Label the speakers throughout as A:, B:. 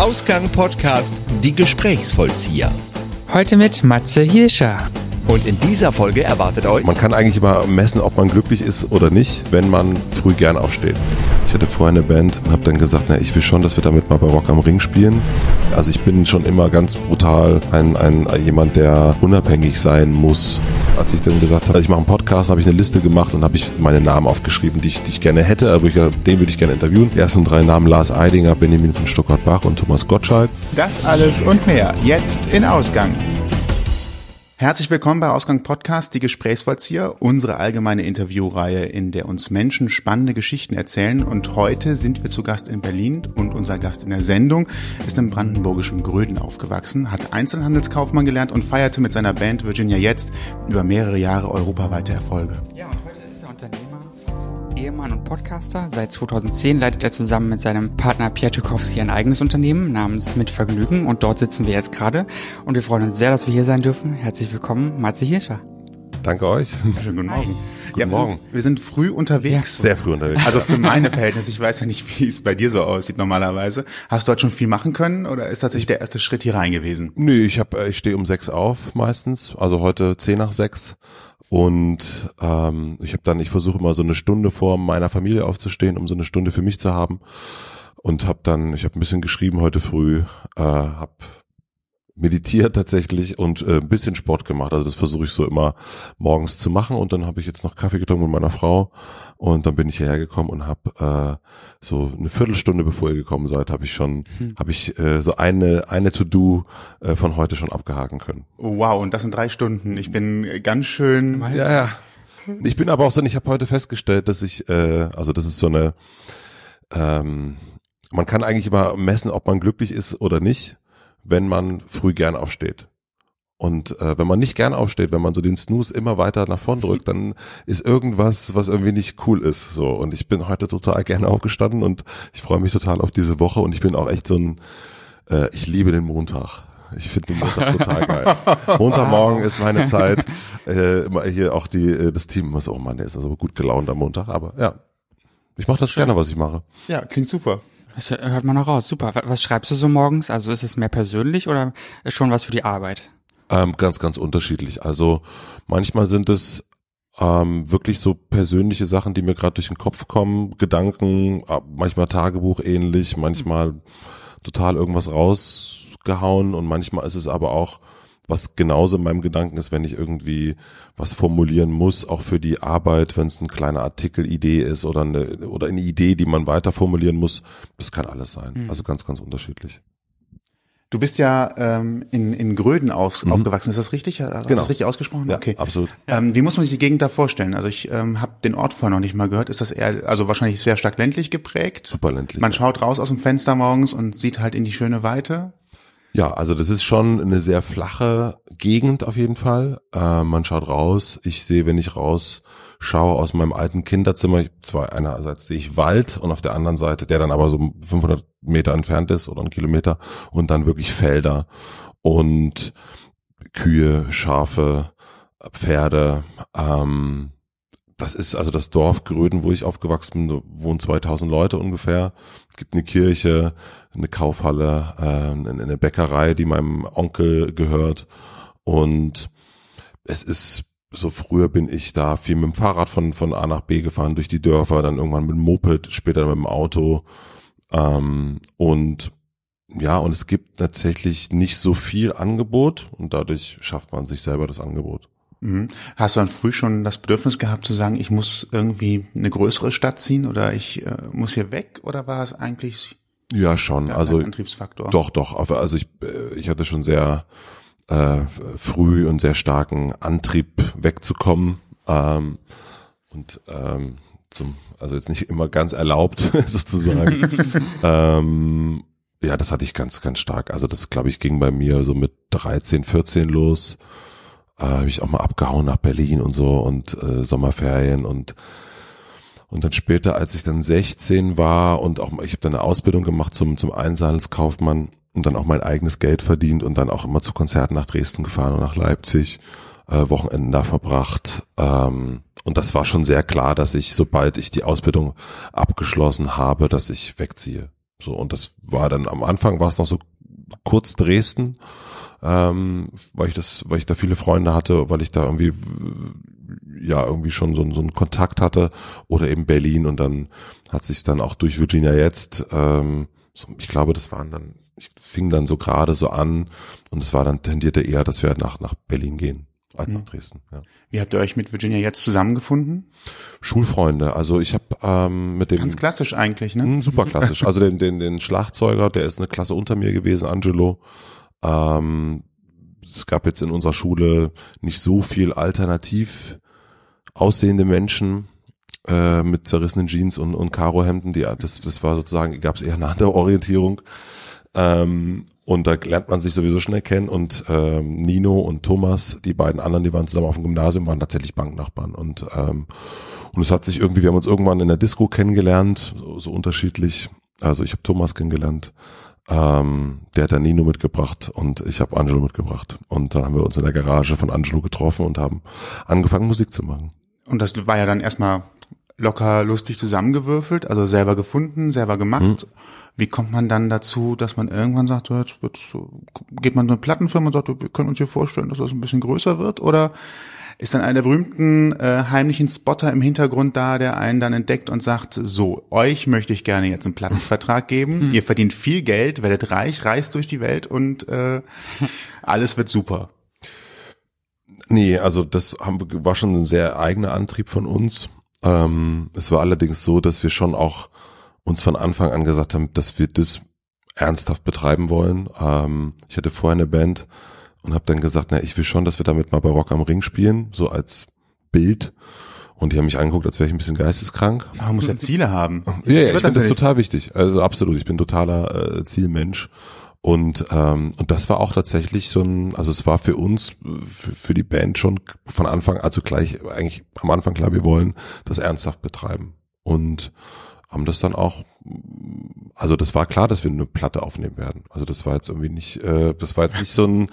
A: Ausgang Podcast Die Gesprächsvollzieher.
B: Heute mit Matze Hirscher.
A: Und in dieser Folge erwartet euch
C: Man kann eigentlich immer messen, ob man glücklich ist oder nicht, wenn man früh gern aufsteht. Ich hatte vorher eine Band und habe dann gesagt, na, ich will schon, dass wir damit mal bei Rock am Ring spielen. Also ich bin schon immer ganz brutal ein, ein jemand, der unabhängig sein muss. Als ich dann gesagt habe, ich mache einen Podcast, habe ich eine Liste gemacht und habe ich meine Namen aufgeschrieben, die ich, die ich gerne hätte, aber ich, den würde ich gerne interviewen. Die ersten drei Namen Lars Eidinger, Benjamin von Stuttgart-Bach und Thomas Gottschalk.
D: Das alles und mehr jetzt in Ausgang. Herzlich willkommen bei Ausgang Podcast, die Gesprächsvollzieher, unsere allgemeine Interviewreihe, in der uns Menschen spannende Geschichten erzählen. Und heute sind wir zu Gast in Berlin und unser Gast in der Sendung ist im brandenburgischen Gröden aufgewachsen, hat Einzelhandelskaufmann gelernt und feierte mit seiner Band Virginia Jetzt über mehrere Jahre europaweite Erfolge.
B: Ja, Ehemann und Podcaster. Seit 2010 leitet er zusammen mit seinem Partner Pierre ein eigenes Unternehmen namens Mit Vergnügen und dort sitzen wir jetzt gerade und wir freuen uns sehr, dass wir hier sein dürfen. Herzlich willkommen, Matze Hirscher.
C: Danke euch.
D: Schönen guten Morgen.
C: Guten
D: ja, wir,
C: Morgen.
D: Sind, wir sind früh unterwegs.
C: Sehr früh unterwegs.
D: Also für meine Verhältnisse, ich weiß ja nicht, wie es bei dir so aussieht normalerweise. Hast du heute schon viel machen können oder ist tatsächlich der erste Schritt hier rein gewesen?
C: Nö, ich hab, ich stehe um sechs auf meistens, also heute zehn nach sechs. Und ähm, ich habe dann, ich versuche immer so eine Stunde vor meiner Familie aufzustehen, um so eine Stunde für mich zu haben. Und habe dann, ich habe ein bisschen geschrieben heute früh, äh, habe meditiert tatsächlich und äh, ein bisschen Sport gemacht. Also das versuche ich so immer morgens zu machen. Und dann habe ich jetzt noch Kaffee getrunken mit meiner Frau und dann bin ich hierher gekommen und habe äh, so eine Viertelstunde bevor ihr gekommen seid, habe ich schon, hm. habe ich äh, so eine eine To-Do äh, von heute schon abgehaken können.
D: Oh, wow, und das in drei Stunden. Ich bin ganz schön.
C: Ja, ja. Ich bin aber auch so, ich habe heute festgestellt, dass ich, äh, also das ist so eine, ähm, man kann eigentlich immer messen, ob man glücklich ist oder nicht wenn man früh gern aufsteht. Und äh, wenn man nicht gern aufsteht, wenn man so den Snooze immer weiter nach vorn drückt, dann ist irgendwas, was irgendwie nicht cool ist. So und ich bin heute total gerne aufgestanden und ich freue mich total auf diese Woche und ich bin auch echt so ein, äh, ich liebe den Montag. Ich finde den Montag total geil. Montagmorgen ist meine Zeit. Äh, immer hier auch die äh, das Team so, oh Mann, der ist also gut gelaunt am Montag. Aber ja, ich mache das Schön. gerne, was ich mache.
D: Ja, klingt super.
B: Das hört man noch raus. Super. Was schreibst du so morgens? Also ist es mehr persönlich oder schon was für die Arbeit?
C: Ähm, ganz, ganz unterschiedlich. Also manchmal sind es ähm, wirklich so persönliche Sachen, die mir gerade durch den Kopf kommen, Gedanken, äh, manchmal Tagebuch ähnlich, manchmal total irgendwas rausgehauen und manchmal ist es aber auch was genauso in meinem Gedanken ist, wenn ich irgendwie was formulieren muss, auch für die Arbeit, wenn es ein kleiner Artikelidee ist oder eine, oder eine Idee, die man weiter formulieren muss, das kann alles sein. Mhm. Also ganz, ganz unterschiedlich.
D: Du bist ja ähm, in, in Gröden auf, mhm. aufgewachsen, ist das richtig? Hast
C: genau.
D: das richtig ausgesprochen?
C: Ja, okay. absolut.
D: Ähm, wie muss man sich die Gegend da vorstellen? Also ich ähm, habe den Ort vorher noch nicht mal gehört. Ist das eher, also wahrscheinlich sehr stark ländlich geprägt?
C: Super ländlich.
D: Man ja. schaut raus aus dem Fenster morgens und sieht halt in die schöne Weite.
C: Ja, also das ist schon eine sehr flache Gegend auf jeden Fall. Äh, man schaut raus. Ich sehe, wenn ich rausschaue aus meinem alten Kinderzimmer, ich, zwar einerseits sehe ich Wald und auf der anderen Seite, der dann aber so 500 Meter entfernt ist oder einen Kilometer und dann wirklich Felder und Kühe, Schafe, Pferde. Ähm, das ist also das Dorf Gröden, wo ich aufgewachsen bin, wohnen 2000 Leute ungefähr. Es gibt eine Kirche, eine Kaufhalle, äh, eine Bäckerei, die meinem Onkel gehört. Und es ist so früher bin ich da viel mit dem Fahrrad von, von A nach B gefahren durch die Dörfer, dann irgendwann mit dem Moped, später mit dem Auto. Ähm, und ja, und es gibt tatsächlich nicht so viel Angebot und dadurch schafft man sich selber das Angebot.
D: Mhm. Hast du dann früh schon das Bedürfnis gehabt zu sagen, ich muss irgendwie eine größere Stadt ziehen oder ich äh, muss hier weg oder war es eigentlich
C: ja schon also
D: Antriebsfaktor?
C: Doch, doch. Also ich äh, ich hatte schon sehr äh, früh und sehr starken Antrieb wegzukommen ähm, und ähm, zum also jetzt nicht immer ganz erlaubt sozusagen. ähm, ja, das hatte ich ganz ganz stark. Also das glaube ich ging bei mir so mit 13, 14 los äh, habe ich auch mal abgehauen nach Berlin und so und äh, Sommerferien und und dann später, als ich dann 16 war und auch ich habe dann eine Ausbildung gemacht zum zum Einzelhandelskaufmann und dann auch mein eigenes Geld verdient und dann auch immer zu Konzerten nach Dresden gefahren und nach Leipzig, äh, Wochenenden da verbracht. Ähm, und das war schon sehr klar, dass ich, sobald ich die Ausbildung abgeschlossen habe, dass ich wegziehe. So, und das war dann am Anfang war es noch so kurz Dresden, ähm, weil ich das, weil ich da viele Freunde hatte, weil ich da irgendwie ja irgendwie schon so, so einen Kontakt hatte oder eben Berlin und dann hat sich dann auch durch Virginia jetzt, ähm, so, ich glaube, das waren dann, ich fing dann so gerade so an und es war dann tendierte eher, dass wir nach nach Berlin gehen als nach Dresden. Ja.
D: Wie habt ihr euch mit Virginia jetzt zusammengefunden?
C: Schulfreunde, also ich habe ähm, mit dem
D: Ganz klassisch eigentlich, ne?
C: Mm, Super klassisch. Also den, den, den Schlagzeuger, der ist eine Klasse unter mir gewesen, Angelo. Ähm, es gab jetzt in unserer Schule nicht so viel alternativ aussehende Menschen äh, mit zerrissenen Jeans und, und Karohemden. Die, das, das war sozusagen, gab es eher eine andere Orientierung. Ähm, und da lernt man sich sowieso schnell kennen. Und ähm, Nino und Thomas, die beiden anderen, die waren zusammen auf dem Gymnasium, waren tatsächlich Banknachbarn. Und ähm, und es hat sich irgendwie, wir haben uns irgendwann in der Disco kennengelernt, so, so unterschiedlich. Also ich habe Thomas kennengelernt, ähm, der hat dann Nino mitgebracht und ich habe Angelo mitgebracht. Und dann haben wir uns in der Garage von Angelo getroffen und haben angefangen Musik zu machen.
D: Und das war ja dann erstmal locker lustig zusammengewürfelt, also selber gefunden, selber gemacht.
C: Mhm.
D: Wie kommt man dann dazu, dass man irgendwann sagt, so, jetzt wird so, geht man in eine Plattenfirma und sagt, wir können uns hier vorstellen, dass das ein bisschen größer wird? Oder ist dann einer der berühmten äh, heimlichen Spotter im Hintergrund da, der einen dann entdeckt und sagt, so, euch möchte ich gerne jetzt einen Plattenvertrag geben, ihr verdient viel Geld, werdet reich, reist durch die Welt und äh, alles wird super.
C: Nee, also das haben, wir- war schon ein sehr eigener Antrieb von uns. Ähm, es war allerdings so, dass wir schon auch uns von Anfang an gesagt haben, dass wir das ernsthaft betreiben wollen. Ähm, ich hatte vorher eine Band und habe dann gesagt, na, ich will schon, dass wir damit mal bei Rock am Ring spielen, so als Bild. Und die haben mich angeguckt, als wäre ich ein bisschen geisteskrank.
D: Man muss ja Ziele haben.
C: Ja, ja, ich finde das total wichtig. Also absolut, ich bin totaler äh, Zielmensch. Und, ähm, und das war auch tatsächlich so ein, also es war für uns, für, für die Band schon von Anfang, also gleich, eigentlich am Anfang klar, wir wollen das ernsthaft betreiben. Und haben das dann auch, also das war klar, dass wir eine Platte aufnehmen werden. Also das war jetzt irgendwie nicht, äh, das war jetzt nicht so ein,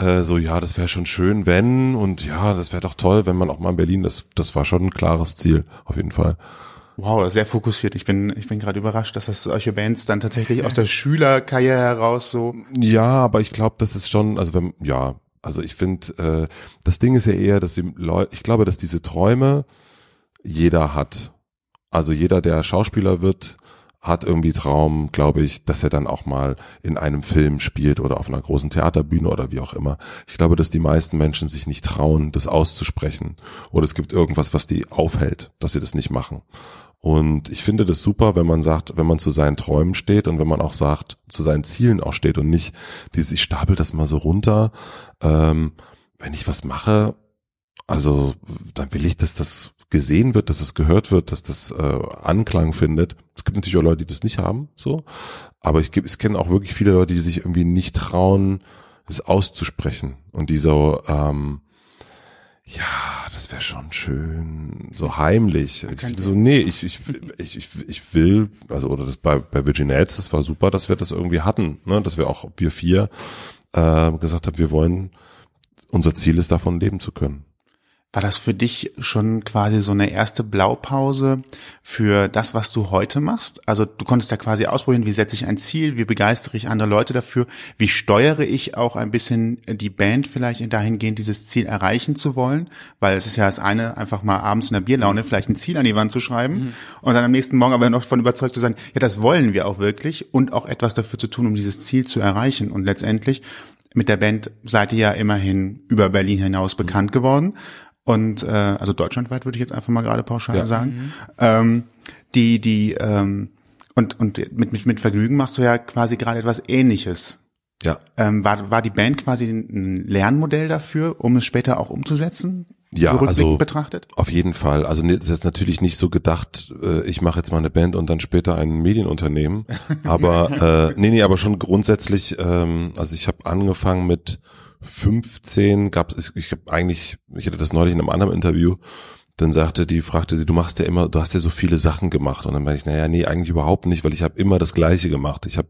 C: äh, so ja, das wäre schon schön, wenn und ja, das wäre doch toll, wenn man auch mal in Berlin, das, das war schon ein klares Ziel, auf jeden Fall.
D: Wow, sehr fokussiert. Ich bin, ich bin gerade überrascht, dass das solche Bands dann tatsächlich aus der Schülerkarriere heraus so.
C: Ja, aber ich glaube, das ist schon, also wenn, ja, also ich finde, äh, das Ding ist ja eher, dass die Leute, ich glaube, dass diese Träume jeder hat. Also jeder, der Schauspieler wird, hat irgendwie Traum, glaube ich, dass er dann auch mal in einem Film spielt oder auf einer großen Theaterbühne oder wie auch immer. Ich glaube, dass die meisten Menschen sich nicht trauen, das auszusprechen. Oder es gibt irgendwas, was die aufhält, dass sie das nicht machen. Und ich finde das super, wenn man sagt, wenn man zu seinen Träumen steht und wenn man auch sagt, zu seinen Zielen auch steht und nicht dieses, ich stapel das mal so runter. Ähm, wenn ich was mache, also dann will ich, dass das gesehen wird, dass das gehört wird, dass das äh, Anklang findet. Es gibt natürlich auch Leute, die das nicht haben, so. Aber ich, ich kenne auch wirklich viele Leute, die sich irgendwie nicht trauen, es auszusprechen. Und die so, ähm, ja, das wäre schon schön, so heimlich. Ich finde so, nee, ich, ich, ich, ich, ich will, also, oder das bei, bei Virgin Heads, das war super, dass wir das irgendwie hatten, ne, dass wir auch, wir vier, äh, gesagt haben, wir wollen, unser Ziel ist davon leben zu können.
D: War das für dich schon quasi so eine erste Blaupause für das, was du heute machst? Also du konntest da quasi ausprobieren, wie setze ich ein Ziel, wie begeistere ich andere Leute dafür, wie steuere ich auch ein bisschen die Band vielleicht dahingehend, dieses Ziel erreichen zu wollen? Weil es ist ja das eine, einfach mal abends in der Bierlaune vielleicht ein Ziel an die Wand zu schreiben und dann am nächsten Morgen aber noch von überzeugt zu sein, ja, das wollen wir auch wirklich und auch etwas dafür zu tun, um dieses Ziel zu erreichen. Und letztendlich mit der Band seid ihr ja immerhin über Berlin hinaus bekannt geworden. Und äh, also deutschlandweit würde ich jetzt einfach mal gerade pauschal
C: Ja.
D: sagen. Ähm, die, die, ähm, und, und mit, mit, mit Vergnügen machst du ja quasi gerade etwas ähnliches.
C: Ja.
D: Ähm, war, war die Band quasi ein Lernmodell dafür, um es später auch umzusetzen?
C: Ja,
D: so
C: also-
D: betrachtet?
C: Auf jeden Fall. Also das ist natürlich nicht so gedacht, äh, ich mache jetzt mal eine Band und dann später ein Medienunternehmen. Aber äh, nee, nee, aber schon grundsätzlich, ähm, also ich habe angefangen mit 15, gab's, ich, ich habe eigentlich, ich hatte das neulich in einem anderen Interview, dann sagte die, fragte sie, du machst ja immer, du hast ja so viele Sachen gemacht. Und dann meinte ich, naja, nee, eigentlich überhaupt nicht, weil ich habe immer das Gleiche gemacht. Ich habe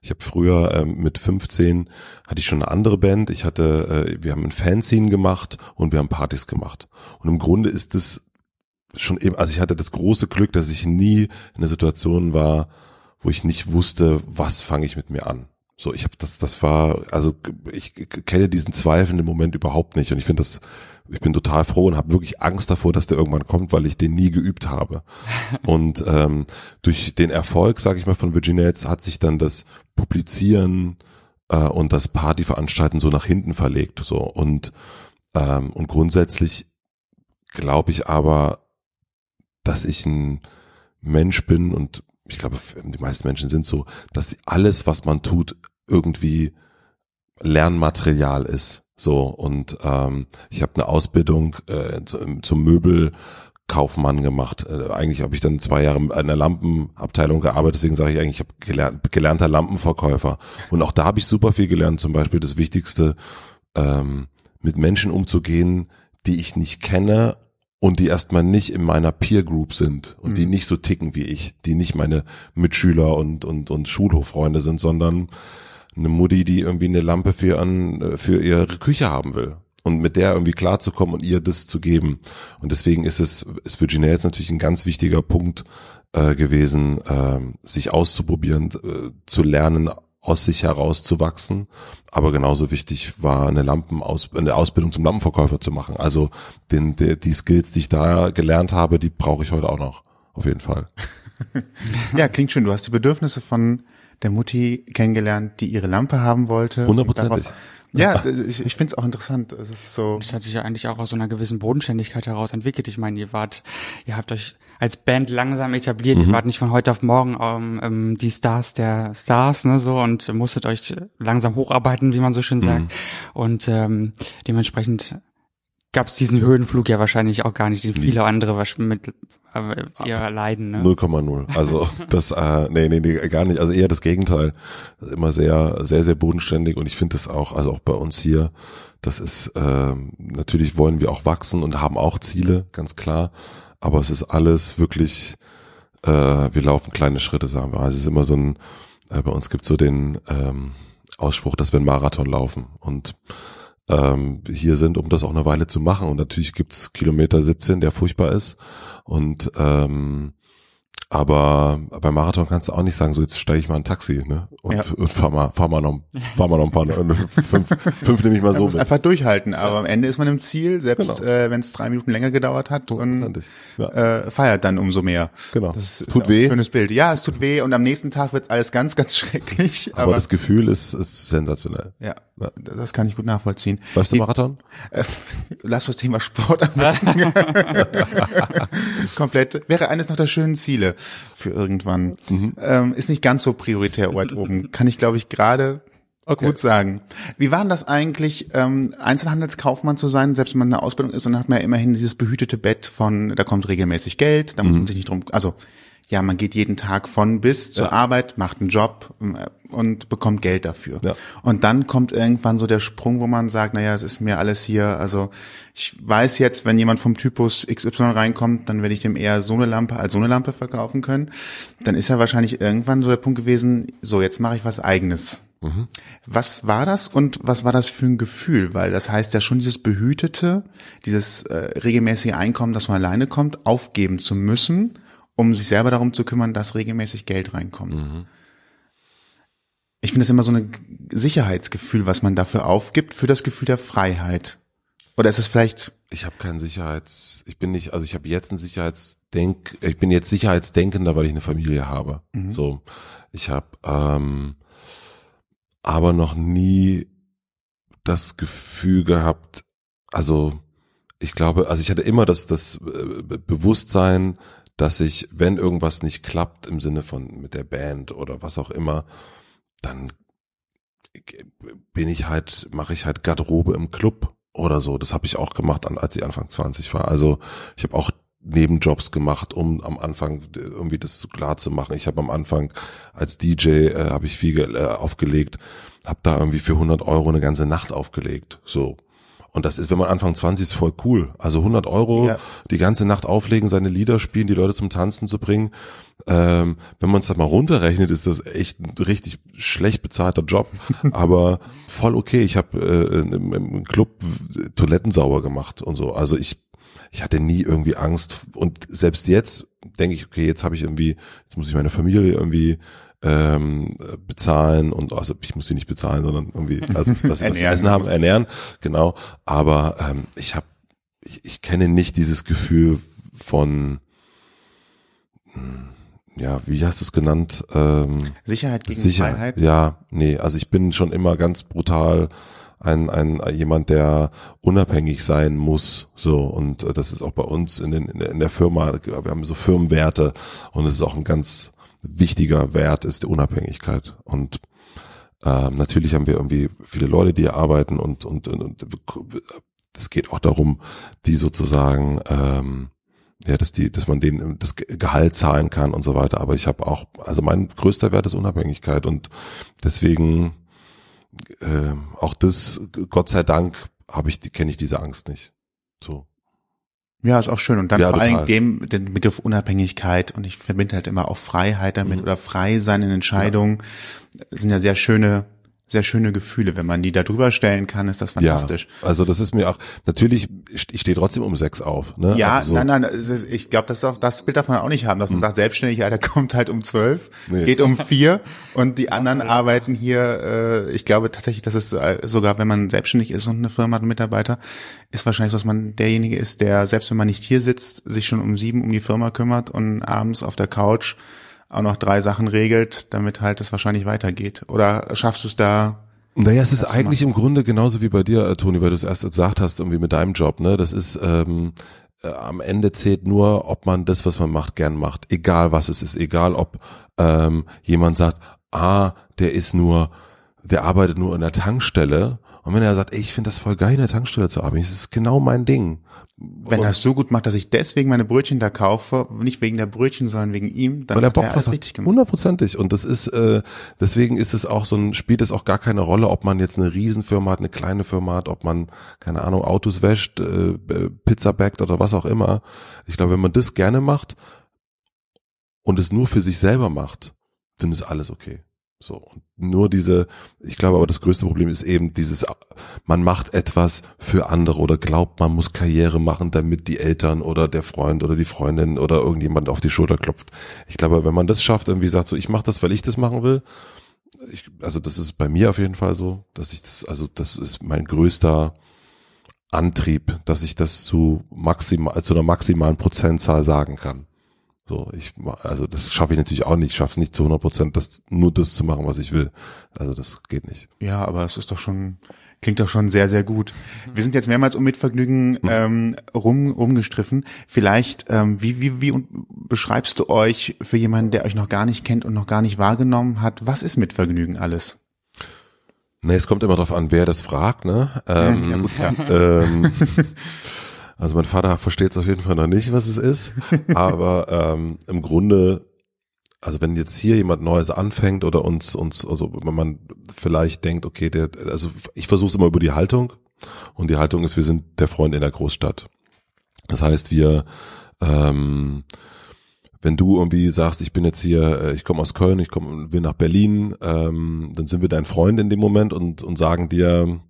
C: ich hab früher ähm, mit 15 hatte ich schon eine andere Band. Ich hatte, äh, wir haben ein Fanzine gemacht und wir haben Partys gemacht. Und im Grunde ist das schon eben, also ich hatte das große Glück, dass ich nie in einer Situation war, wo ich nicht wusste, was fange ich mit mir an. So, ich habe das, das war, also ich kenne diesen zweifelnden Moment überhaupt nicht und ich finde das, ich bin total froh und habe wirklich Angst davor, dass der irgendwann kommt, weil ich den nie geübt habe. und ähm, durch den Erfolg, sage ich mal, von Virginia jetzt hat sich dann das Publizieren äh, und das Partyveranstalten so nach hinten verlegt. So und ähm, und grundsätzlich glaube ich aber, dass ich ein Mensch bin und ich glaube, die meisten Menschen sind so, dass alles, was man tut, irgendwie Lernmaterial ist. So und ähm, ich habe eine Ausbildung äh, zum, zum Möbelkaufmann gemacht. Äh, eigentlich habe ich dann zwei Jahre in einer Lampenabteilung gearbeitet, deswegen sage ich eigentlich, ich habe gelernt, gelernter Lampenverkäufer. Und auch da habe ich super viel gelernt. Zum Beispiel das Wichtigste, ähm, mit Menschen umzugehen, die ich nicht kenne und die erstmal nicht in meiner Peer Group sind und mhm. die nicht so ticken wie ich, die nicht meine Mitschüler und und und Schulhoffreunde sind, sondern eine Mutti, die irgendwie eine Lampe für an für ihre Küche haben will und mit der irgendwie klarzukommen und ihr das zu geben. Und deswegen ist es ist Virginia jetzt natürlich ein ganz wichtiger Punkt äh, gewesen, äh, sich auszuprobieren, äh, zu lernen, aus sich heraus zu wachsen. Aber genauso wichtig war eine Lampenaus eine Ausbildung zum Lampenverkäufer zu machen. Also den, die, die Skills, die ich da gelernt habe, die brauche ich heute auch noch. Auf jeden Fall.
D: ja, klingt schön. Du hast die Bedürfnisse von der Mutti kennengelernt, die ihre Lampe haben wollte.
C: Hundertprozentig.
D: Ja, ich, ich finde es auch interessant. Es ist so.
B: Das hat sich ja eigentlich auch aus so einer gewissen Bodenständigkeit heraus entwickelt. Ich meine, ihr wart, ihr habt euch als Band langsam etabliert. Mhm. Ihr wart nicht von heute auf morgen ähm, ähm, die Stars der Stars, ne, so und musstet euch langsam hocharbeiten, wie man so schön sagt. Mhm. Und ähm, dementsprechend gab es diesen Höhenflug ja wahrscheinlich auch gar nicht, den viele andere mit äh, eher leiden. Ne?
C: 0,0. Also das, äh, nee, nee, nee, gar nicht. Also eher das Gegenteil. Immer sehr, sehr, sehr bodenständig und ich finde das auch, also auch bei uns hier, das ist, äh, natürlich wollen wir auch wachsen und haben auch Ziele, ganz klar aber es ist alles wirklich, äh, wir laufen kleine Schritte, sagen wir. Also es ist immer so ein, äh, bei uns gibt so den ähm, Ausspruch, dass wir einen Marathon laufen und ähm, hier sind, um das auch eine Weile zu machen. Und natürlich gibt's Kilometer 17, der furchtbar ist. Und ähm, aber beim Marathon kannst du auch nicht sagen, so jetzt steige ich mal ein Taxi, ne? Und, ja. und fahr mal, fahr mal noch, fahr mal noch ein paar, fünf, fünf nehme ich mal so.
D: Muss einfach durchhalten, aber am Ende ist man im Ziel, selbst genau. äh, wenn es drei Minuten länger gedauert hat und ja. äh, feiert dann umso mehr.
C: Genau.
D: Das
C: ist tut weh.
D: Ein schönes Bild. Ja, es tut weh und am nächsten Tag wird alles ganz, ganz schrecklich.
C: Aber, aber das Gefühl ist, ist sensationell.
D: Ja, ja, das kann ich gut nachvollziehen.
C: Läufst du Marathon?
D: Äh, lass das Thema Sport am besten. Komplett. Wäre eines noch der schönen Ziele für irgendwann. Mhm. Ähm, ist nicht ganz so prioritär weit oben. Kann ich, glaube ich, gerade okay. gut sagen. Wie war denn das eigentlich, ähm, Einzelhandelskaufmann zu sein, selbst wenn man in der Ausbildung ist und dann hat man ja immerhin dieses behütete Bett von, da kommt regelmäßig Geld, da muss man mhm. sich nicht drum, also ja, man geht jeden Tag von bis zur Arbeit, macht einen Job äh, und bekommt Geld dafür. Ja. Und dann kommt irgendwann so der Sprung, wo man sagt, naja, es ist mir alles hier, also ich weiß jetzt, wenn jemand vom Typus XY reinkommt, dann werde ich dem eher so eine Lampe als so eine Lampe verkaufen können. Dann ist ja wahrscheinlich irgendwann so der Punkt gewesen, so jetzt mache ich was eigenes. Mhm. Was war das und was war das für ein Gefühl? Weil das heißt ja schon dieses behütete, dieses äh, regelmäßige Einkommen, das von alleine kommt, aufgeben zu müssen um sich selber darum zu kümmern, dass regelmäßig Geld reinkommt. Mhm. Ich finde es immer so ein Sicherheitsgefühl, was man dafür aufgibt, für das Gefühl der Freiheit. Oder ist es vielleicht?
C: Ich habe keinen Sicherheits, ich bin nicht, also ich habe jetzt ein Sicherheitsdenk, ich bin jetzt Sicherheitsdenkender, weil ich eine Familie habe. Mhm. So, ich habe ähm, aber noch nie das Gefühl gehabt, also ich glaube, also ich hatte immer das, das äh, Bewusstsein, dass ich, wenn irgendwas nicht klappt im Sinne von mit der Band oder was auch immer, dann bin ich halt, mache ich halt Garderobe im Club oder so. Das habe ich auch gemacht, als ich Anfang 20 war. Also ich habe auch Nebenjobs gemacht, um am Anfang irgendwie das klar zu machen. Ich habe am Anfang als DJ äh, habe ich viel äh, aufgelegt, habe da irgendwie für 100 Euro eine ganze Nacht aufgelegt. So und das ist, wenn man Anfang 20 ist, voll cool. Also 100 Euro, ja. die ganze Nacht auflegen, seine Lieder spielen, die Leute zum Tanzen zu bringen. Ähm, wenn man es da mal runterrechnet, ist das echt ein richtig schlecht bezahlter Job. aber voll okay. Ich habe äh, im, im Club Toiletten sauber gemacht und so. Also ich ich hatte nie irgendwie Angst und selbst jetzt denke ich, okay, jetzt habe ich irgendwie, jetzt muss ich meine Familie irgendwie ähm, bezahlen und also ich muss sie nicht bezahlen, sondern irgendwie also was, was
D: Ernähren.
C: Essen haben, ernähren, genau. Aber ähm, ich habe ich, ich kenne nicht dieses Gefühl von hm, ja, wie hast du es genannt? Ähm,
D: Sicherheit gegen
C: Sicher,
D: Freiheit.
C: ja, nee, also ich bin schon immer ganz brutal ein, ein jemand, der unabhängig sein muss, so und äh, das ist auch bei uns in, den, in der Firma. Wir haben so Firmenwerte und es ist auch ein ganz wichtiger Wert ist die Unabhängigkeit und ähm, natürlich haben wir irgendwie viele Leute, die hier arbeiten und und und, es geht auch darum, die sozusagen ähm, ja, dass die, dass man denen das Gehalt zahlen kann und so weiter. Aber ich habe auch, also mein größter Wert ist Unabhängigkeit und deswegen äh, auch das, Gott sei Dank, habe ich, kenne ich diese Angst nicht. So.
D: Ja, ist auch schön. Und dann
C: Ja,
D: vor allem dem, den Begriff Unabhängigkeit und ich verbinde halt immer auch Freiheit damit
C: Mhm.
D: oder frei sein in Entscheidungen. Das sind ja sehr schöne, sehr schöne Gefühle. Wenn man die da drüber stellen kann, ist das fantastisch.
C: Ja, also das ist mir auch, natürlich, ich stehe trotzdem um sechs auf. Ne?
D: Ja,
C: also so,
D: nein, nein, ich glaube, das, das Bild darf man auch nicht haben, dass man sagt, selbstständig, ja, der kommt halt um zwölf,
C: Nee.
D: geht um vier und die anderen arbeiten hier, äh, ich glaube tatsächlich, dass es äh, sogar, wenn man selbstständig ist und eine Firma hat einen Mitarbeiter, ist wahrscheinlich so, dass man derjenige ist, der, selbst wenn man nicht hier sitzt, sich schon um sieben um die Firma kümmert und abends auf der Couch auch noch drei Sachen regelt, damit halt es wahrscheinlich weitergeht. Oder schaffst du es da?
C: Naja, es ist eigentlich im Grunde genauso wie bei dir, äh, Toni, weil du es erst gesagt hast, irgendwie mit deinem Job, ne? Das ist, ähm, äh, am Ende zählt nur, ob man das, was man macht, gern macht. Egal was es ist, egal ob ähm, jemand sagt, ah, der ist nur, der arbeitet nur in der Tankstelle. Und wenn er sagt, ey, ich finde das voll geil, in der Tankstelle zu arbeiten, das ist genau mein Ding.
D: Wenn er es so gut macht, dass ich deswegen meine Brötchen da kaufe, nicht wegen der Brötchen, sondern wegen ihm, dann
C: weil
D: hat
C: Bock
D: er alles
C: hat.
D: richtig gemacht.
C: Hundertprozentig. Und das ist, äh, deswegen ist es auch so ein, spielt es auch gar keine Rolle, ob man jetzt eine Riesenfirma hat, eine kleine Firma hat, ob man, keine Ahnung, Autos wäscht, äh, Pizza backt oder was auch immer. Ich glaube, wenn man das gerne macht und es nur für sich selber macht, dann ist alles okay. So. Und nur diese, ich glaube aber das größte Problem ist eben dieses, man macht etwas für andere oder glaubt, man muss Karriere machen, damit die Eltern oder der Freund oder die Freundin oder irgendjemand auf die Schulter klopft. Ich glaube, wenn man das schafft, irgendwie sagt so, ich mache das, weil ich das machen will, ich, also das ist bei mir auf jeden Fall so, dass ich das, also das ist mein größter Antrieb, dass ich das zu maximal, zu einer maximalen Prozentzahl sagen kann. So, ich, also das schaffe ich natürlich auch nicht. Ich schaffe es nicht zu 100 Prozent, das, nur das zu machen, was ich will. Also das geht nicht.
D: Ja, aber es ist doch schon, klingt doch schon sehr, sehr gut. Wir sind jetzt mehrmals um Mitvergnügen ähm, rum, rumgestriffen. Vielleicht, ähm, wie, wie, wie beschreibst du euch für jemanden, der euch noch gar nicht kennt und noch gar nicht wahrgenommen hat? Was ist Mitvergnügen alles?
C: Nee, es kommt immer darauf an, wer das fragt, ne? Ähm,
D: ja, gut, klar.
C: ähm, also mein Vater versteht es auf jeden Fall noch nicht, was es ist. Aber ähm, im Grunde, also wenn jetzt hier jemand Neues anfängt oder uns, uns, also wenn man vielleicht denkt, okay, der, also ich versuche es immer über die Haltung. Und die Haltung ist, wir sind der Freund in der Großstadt. Das heißt, wir ähm, wenn du irgendwie sagst, ich bin jetzt hier, äh, ich komme aus Köln, ich komme, will nach Berlin, ähm, dann sind wir dein Freund in dem Moment und und sagen dir,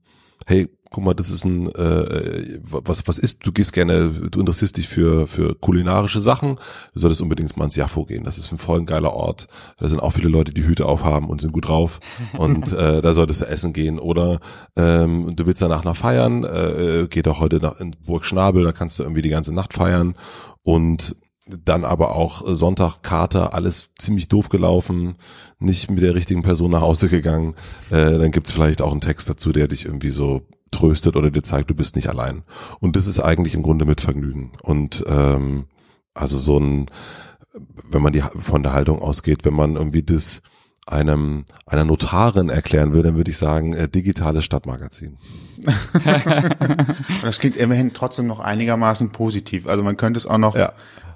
C: hey, guck mal, das ist ein, äh, was was ist? Du gehst gerne, du interessierst dich für für kulinarische Sachen, du solltest unbedingt mal ins Jaffo gehen. Das ist ein voll ein geiler Ort. Da sind auch viele Leute, die Hüte aufhaben und sind gut drauf und äh, da solltest du essen gehen. Oder ähm, du willst danach noch feiern, äh, geh doch heute nach in Burg Schnabel, da kannst du irgendwie die ganze Nacht feiern und dann aber auch äh, Sonntag Kater, alles ziemlich doof gelaufen, nicht mit der richtigen Person nach Hause gegangen. Äh, dann gibt's vielleicht auch einen Text dazu, der dich irgendwie so tröstet oder dir zeigt, du bist nicht allein. Und das ist eigentlich im Grunde mit Vergnügen. Und ähm, also so ein, wenn man die von der Haltung ausgeht, wenn man irgendwie das einem einer Notarin erklären will, dann würde ich sagen, äh, digitales Stadtmagazin.
D: Das klingt immerhin trotzdem noch einigermaßen positiv. Also man könnte es auch noch
C: Ja.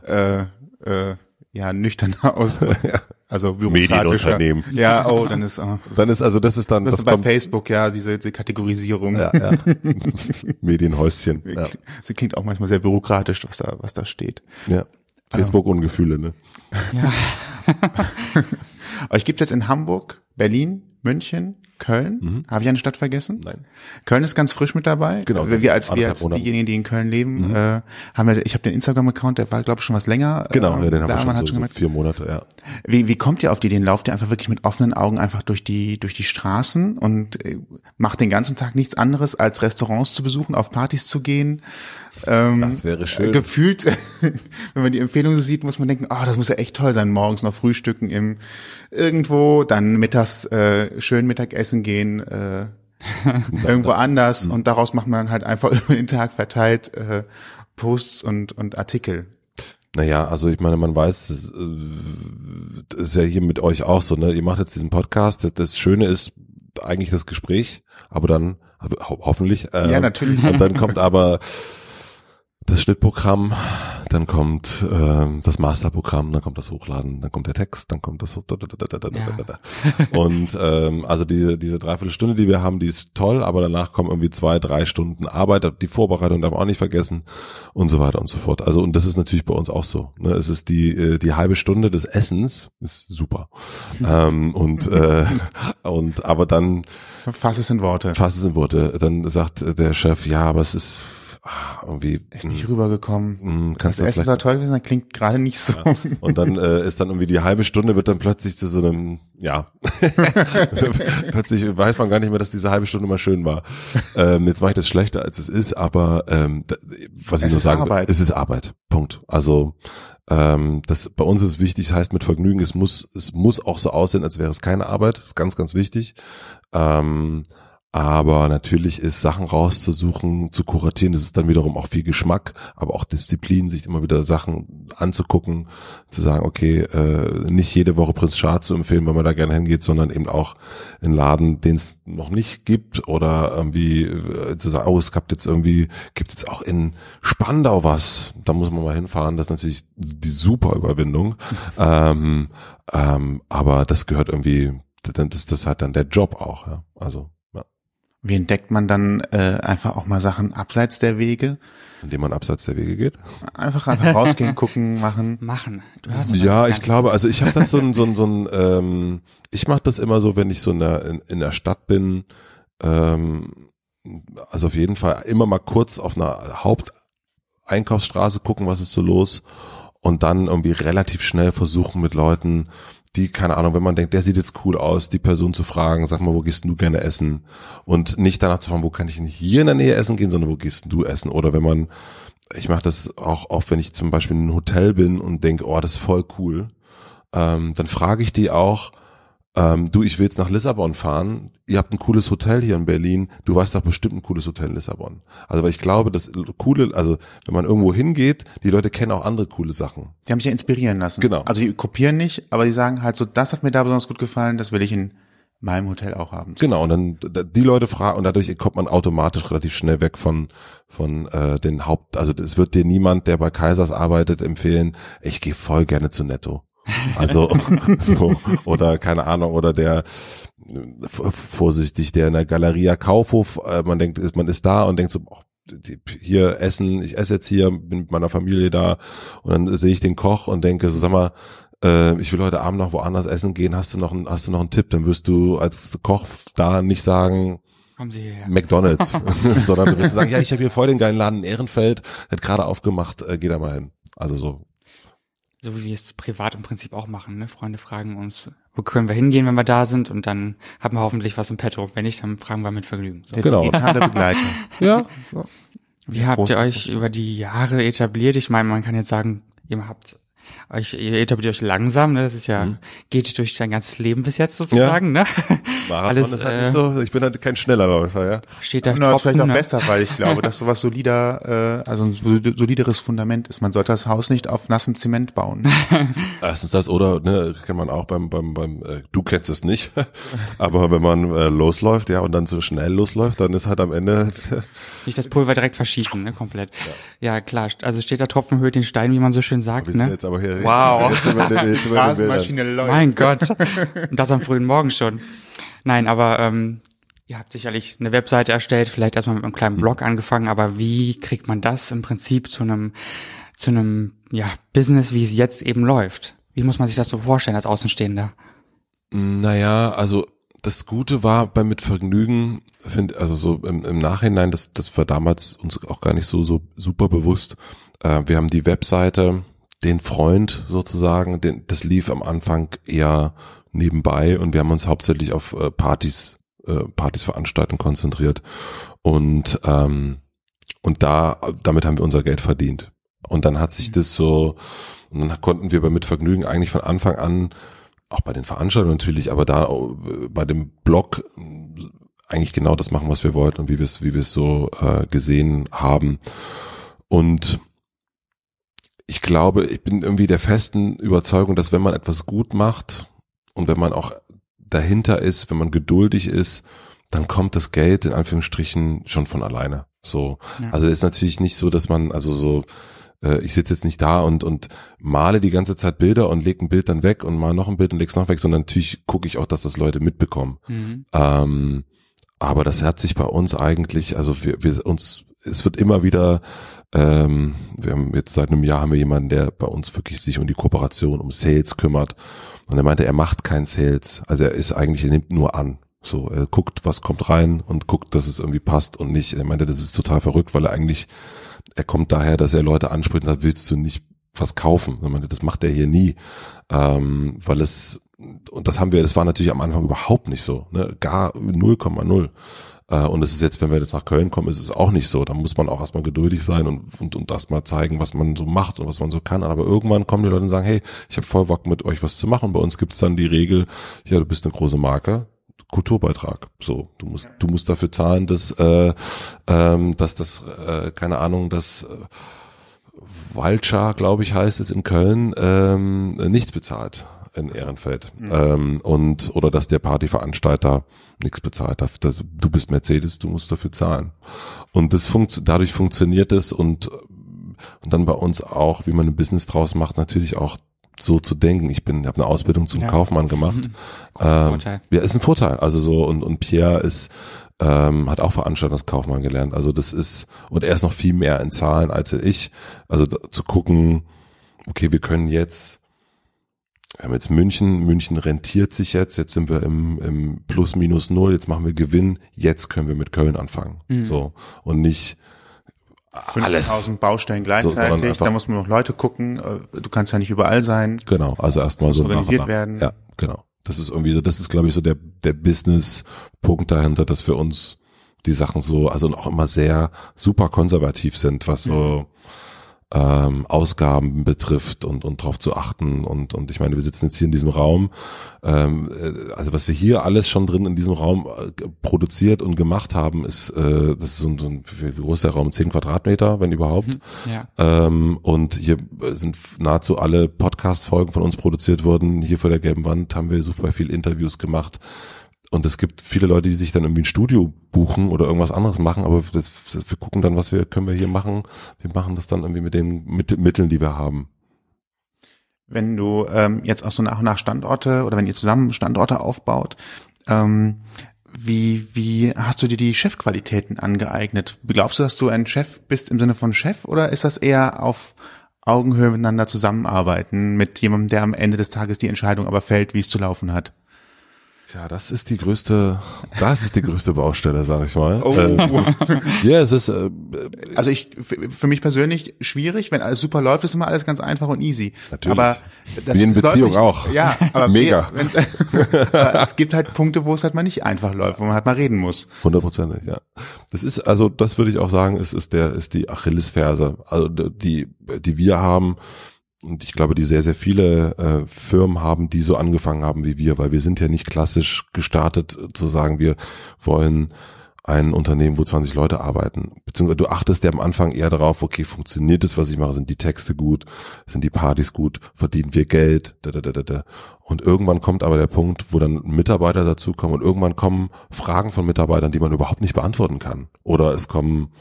D: äh, äh, ja nüchterner ausdrücken. Also bürokratischer.
C: Medienunternehmen.
D: Ja, oh, dann ist äh,
C: Dann ist also das ist dann
D: das,
C: das,
D: ist bei Facebook ja diese, diese Kategorisierung.
C: ja, ja. Medienhäuschen. Ja.
D: Sie klingt auch manchmal sehr bürokratisch, was da was da steht.
C: Ja. Facebook und Gefühle, ne?
B: Ja.
D: Euch gibt's jetzt in Hamburg, Berlin, München, Köln.
C: Mhm.
D: Habe ich eine Stadt vergessen?
C: Nein.
D: Köln ist ganz frisch mit dabei.
C: Genau,
D: wir als wir als diejenigen, die in Köln leben, äh, haben wir, ich habe den Instagram-Account, der war glaube ich schon was länger.
C: Genau,
D: äh,
C: ja, den haben
D: da,
C: wir schon,
D: hat
C: so,
D: schon
C: so
D: gemerkt,
C: vier Monate, ja.
D: wie, wie kommt ihr auf die Ideen? Lauft ihr einfach wirklich mit offenen Augen einfach durch die, durch die Straßen und äh, macht den ganzen Tag nichts anderes, als Restaurants zu besuchen, auf Partys zu gehen? Ähm,
C: Das wäre schön.
D: äh, Gefühlt, wenn man die Empfehlungen sieht, muss man denken, ah, das muss ja echt toll sein, morgens noch frühstücken im irgendwo, dann mittags äh, schön Mittagessen gehen, äh, irgendwo anders und daraus macht man dann halt einfach über den Tag verteilt äh, Posts und, und Artikel.
C: Naja, also ich meine, man weiß, äh, das ist ja hier mit euch auch so, ne? Ihr macht jetzt diesen Podcast. Das- Das Schöne ist eigentlich das Gespräch, aber dann ho hoffentlich. Äh,
D: Ja, natürlich.
C: Und dann kommt aber das Schnittprogramm, dann kommt ähm, das Masterprogramm, dann kommt das Hochladen, dann kommt der Text, dann kommt das und ähm, also diese diese Dreiviertelstunde, die wir haben, die ist toll, aber danach kommen irgendwie zwei, drei Stunden Arbeit, die Vorbereitung darf man auch nicht vergessen und so weiter und so fort. Also und das ist natürlich bei uns auch so. Ne? Es ist die äh, die halbe Stunde des Essens ist super ähm, und äh, und aber dann
D: Fass es in Worte.
C: fass es in Worte. Dann sagt der Chef, ja, aber es ist irgendwie
D: Ist nicht rübergekommen.
C: mm,
D: Das
C: kannst du
D: Essen soll toll gewesen, sein, klingt gerade nicht so.
C: und dann äh, ist dann irgendwie die halbe Stunde wird dann plötzlich zu so einem, ja, plötzlich weiß man gar nicht mehr, dass diese halbe Stunde mal schön war. Ähm, jetzt mache ich das schlechter, als es ist, aber ähm, was ich
D: Es
C: nur
D: ist
C: sagen will,
D: Arbeit.
C: es ist Arbeit. Punkt. Also ähm, das bei uns ist wichtig, das heißt mit Vergnügen, es muss, es muss auch so aussehen, als wäre es keine Arbeit. Das ist ganz, ganz wichtig. Ähm, aber natürlich ist Sachen rauszusuchen, zu kuratieren, das ist dann wiederum auch viel Geschmack, aber auch Disziplin, sich immer wieder Sachen anzugucken, zu sagen, okay, äh, nicht jede Woche Prinz Charles zu empfehlen, wenn man da gerne hingeht, sondern eben auch einen Laden, den es noch nicht gibt oder irgendwie äh, zu sagen, oh, es gibt jetzt irgendwie, gibt jetzt auch in Spandau was, da muss man mal hinfahren, das ist natürlich die super Überwindung, ähm, ähm, aber das gehört irgendwie, das, das hat dann der Job auch, ja, also.
D: Wie entdeckt man dann äh, einfach auch mal Sachen abseits der Wege?
C: indem man abseits der Wege geht?
D: Einfach einfach rausgehen, gucken, machen.
B: Machen.
C: Ja, ich glaube, also ich habe das so ein, so ein, so ein ähm, ich mache das immer so, wenn ich so in der, in, in der Stadt bin, ähm, also auf jeden Fall immer mal kurz auf einer Haupteinkaufsstraße gucken, was ist so los und dann irgendwie relativ schnell versuchen mit Leuten, die, keine Ahnung, wenn man denkt, der sieht jetzt cool aus, die Person zu fragen, sag mal, wo gehst du gerne essen? Und nicht danach zu fragen, wo kann ich denn hier in der Nähe essen gehen, sondern wo gehst du essen? Oder wenn man, ich mache das auch oft, wenn ich zum Beispiel in einem Hotel bin und denke, oh, das ist voll cool, ähm, dann frage ich die auch, ähm, du, ich will jetzt nach Lissabon fahren, ihr habt ein cooles Hotel hier in Berlin, du weißt doch bestimmt ein cooles Hotel in Lissabon. Also weil ich glaube, das coole, also wenn man irgendwo hingeht, die Leute kennen auch andere coole Sachen.
D: Die haben sich ja inspirieren lassen.
C: Genau.
D: Also die kopieren nicht, aber die sagen halt so, das hat mir da besonders gut gefallen, das will ich in meinem Hotel auch haben.
C: Genau, und dann da- die Leute fragen und dadurch kommt man automatisch relativ schnell weg von von äh, den Haupt, also es wird dir niemand, der bei Kaisers arbeitet, empfehlen, ich gehe voll gerne zu Netto. Also so oder keine Ahnung oder der vorsichtig, der in der Galeria Kaufhof, äh, man denkt, ist- man ist da und denkt so, die- hier essen, ich esse jetzt hier, bin mit meiner Familie da und dann sehe ich den Koch und denke, so sag mal, äh, ich will heute Abend noch woanders essen gehen, hast du noch, einen- hast du noch einen Tipp? Dann wirst du als Koch da nicht sagen,
B: Kommen Sie hierher.
C: McDonalds, sondern du wirst sagen, ja, ich habe hier voll den geilen Laden in Ehrenfeld, hat gerade aufgemacht, äh, geh da mal hin. Also so.
B: So wie wir es privat im Prinzip auch machen. Ne? Freunde fragen uns, wo können wir hingehen, wenn wir da sind und dann haben wir hoffentlich was im Petto. Wenn nicht, dann fragen wir mit Vergnügen. So.
C: Genau.
D: digitale Begleiter.
C: Ja.
B: Wie habt
D: Groß-
B: ihr euch über die Jahre etabliert? Ich meine, man kann jetzt sagen, ihr habt euch, ihr etabliert euch langsam, ne? Das ist ja,
C: Mhm.
B: geht durch sein ganzes Leben bis jetzt sozusagen, ne?
C: Marathon
B: Alles,
C: ist halt
B: äh,
C: nicht so, ich bin halt kein schneller Läufer, ja.
B: Steht da
D: das ist vielleicht auch
B: ne?
D: besser, weil ich glaube, dass sowas solider, äh, also ein sol- solideres Fundament ist. Man sollte das Haus nicht auf nassem Zement bauen.
C: Erstens das oder ne, kennt man auch beim beim beim äh, du kennst es nicht, aber wenn man äh, losläuft, ja und dann so schnell losläuft, dann ist halt am Ende
B: Nicht das Pulver direkt verschießen, ne? Komplett. Ja. klar. Also steht da Tropfen höhlt den Stein, wie man so schön sagt,
C: wir sind
B: ne?
C: Aber hier
B: Wow.
C: jetzt sind wir, jetzt sind wir.
D: Rasenmaschine läuft.
B: Mein Gott. Und das am frühen Morgen schon. Nein, aber ähm, ihr habt sicherlich eine Webseite erstellt, vielleicht erstmal mit einem kleinen Blog angefangen, aber wie kriegt man das im Prinzip zu einem zu einem ja, Business, wie es jetzt eben läuft? Wie muss man sich das so vorstellen als Außenstehender?
C: Naja, also das Gute war bei mit Vergnügen, finde also so im, im Nachhinein, das, das war damals uns auch gar nicht so so super bewusst. Äh, wir haben die Webseite, den Freund sozusagen, den, das lief am Anfang eher nebenbei und wir haben uns hauptsächlich auf äh, Partys, äh, Partys veranstalten konzentriert und ähm, und da damit haben wir unser Geld verdient. Und dann hat sich das so, und dann konnten wir bei mit Vergnügen eigentlich von Anfang an auch bei den Veranstaltungen natürlich, aber da äh, bei dem Blog eigentlich genau das machen, was wir wollten und wie wir es, wie wir es so äh, gesehen haben. Und ich glaube, ich bin irgendwie der festen Überzeugung, dass wenn man etwas gut macht und wenn man auch dahinter ist, wenn man geduldig ist, dann kommt das Geld in Anführungsstrichen schon von alleine. So, ja. also ist natürlich nicht so, dass man also so äh, ich sitze jetzt nicht da und, und male die ganze Zeit Bilder und lege ein Bild dann weg und mal noch ein Bild und leg's noch weg, sondern natürlich gucke ich auch, dass das Leute mitbekommen. Mhm. Ähm, aber das hat sich bei uns eigentlich, also wir, wir uns, es wird immer wieder, ähm, wir haben jetzt seit einem Jahr haben wir jemanden, der bei uns wirklich sich um die Kooperation, um Sales kümmert. Und er meinte, er macht kein Sales. Also er ist eigentlich, er nimmt nur an. So, er guckt, was kommt rein und guckt, dass es irgendwie passt und nicht. Er meinte, das ist total verrückt, weil er eigentlich er kommt daher, dass er Leute anspricht und sagt, willst du nicht was kaufen? Das macht er hier nie, ähm, weil es und das haben wir, das war natürlich am Anfang überhaupt nicht so, ne? gar 0,0. Äh, und es ist jetzt, wenn wir jetzt nach Köln kommen, ist es auch nicht so. Da muss man auch erstmal geduldig sein und, und, und erstmal zeigen, was man so macht und was man so kann. Aber irgendwann kommen die Leute und sagen, hey, ich habe voll Bock mit euch was zu machen. Bei uns gibt's dann die Regel, ja, du bist eine große Marke, Kulturbeitrag. So, du musst, du musst dafür zahlen, dass, äh, ähm, dass das, äh, keine Ahnung, dass äh, Walcha, glaube ich, heißt es in Köln, ähm, nichts bezahlt in Ehrenfeld. Mhm. Ähm, und oder dass der Partyveranstalter nichts bezahlt. Das, das, du bist Mercedes, du musst dafür zahlen. Und das funkt, dadurch funktioniert es und und dann bei uns auch, wie man ein Business draus macht, natürlich auch so zu denken. Ich bin, habe eine Ausbildung zum ja. Kaufmann gemacht. Ähm, ja, ist ein Vorteil. Also so und und Pierre ist ähm, hat auch Veranstaltungskaufmann gelernt. Also das ist und er ist noch viel mehr in Zahlen als ich. Also da, zu gucken, okay, wir können jetzt wir haben jetzt München, München rentiert sich jetzt, jetzt sind wir im, im Plus minus null, jetzt machen wir Gewinn, jetzt können wir mit Köln anfangen. Mhm. So und nicht
D: 5000 Baustellen gleichzeitig, so, da muss man noch Leute gucken, äh, du kannst ja nicht überall sein.
C: Genau, also erstmal so
D: organisiert nach, werden.
C: Ja, genau. Das ist irgendwie so, das ist glaube ich so der der Business Punkt dahinter, dass wir uns die Sachen so, also auch immer sehr super konservativ sind, was so mhm ähm, Ausgaben betrifft und, und darauf zu achten. Und, und ich meine, wir sitzen jetzt hier in diesem Raum. Ähm, äh, also was wir hier alles schon drin in diesem Raum äh, produziert und gemacht haben, ist, äh, das ist so ein, so ein wie groß ist der Raum? Zehn Quadratmeter, wenn überhaupt. Mhm, ja. ähm, und hier sind nahezu alle Podcast-Folgen von uns produziert worden. Hier vor der gelben Wand haben wir super viel Interviews gemacht. Und es gibt viele Leute, die sich dann irgendwie ein Studio buchen oder irgendwas anderes machen, aber das, das, wir gucken dann, was wir können wir hier machen. Wir machen das dann irgendwie mit den mit, Mitteln, die wir haben.
D: Wenn du ähm, jetzt auch so nach und nach Standorte oder wenn ihr zusammen Standorte aufbaut, ähm, wie, wie hast du dir die Chefqualitäten angeeignet? Glaubst du, dass du ein Chef bist im Sinne von Chef oder ist das eher auf Augenhöhe miteinander zusammenarbeiten mit jemandem, der am Ende des Tages die Entscheidung aber fällt, wie es zu laufen hat?
C: Tja, das ist die größte, das ist die größte Baustelle, sag ich mal. Oh. Ähm, ja, es ist. Äh,
D: also ich, für mich persönlich schwierig, wenn alles super läuft, ist immer alles ganz einfach und easy. Natürlich. Aber
C: das, Wie in Beziehung nicht, auch.
D: Ja, aber mega. Wenn, es gibt halt Punkte, wo es halt mal nicht einfach läuft, wo man halt mal reden muss.
C: Hundertprozentig, ja. Das ist also, das würde ich auch sagen, ist ist der ist die Achillesferse, also die die wir haben und ich glaube, die sehr, sehr viele äh, Firmen haben, die so angefangen haben wie wir, weil wir sind ja nicht klassisch gestartet zu sagen, wir wollen ein Unternehmen, wo 20 Leute arbeiten. Beziehungsweise du achtest ja am Anfang eher darauf, okay, funktioniert das, was ich mache? Sind die Texte gut? Sind die Partys gut? Verdienen wir Geld? Da, da, da, da, da. Und irgendwann kommt aber der Punkt, wo dann Mitarbeiter dazukommen und irgendwann kommen Fragen von Mitarbeitern, die man überhaupt nicht beantworten kann. Oder es kommen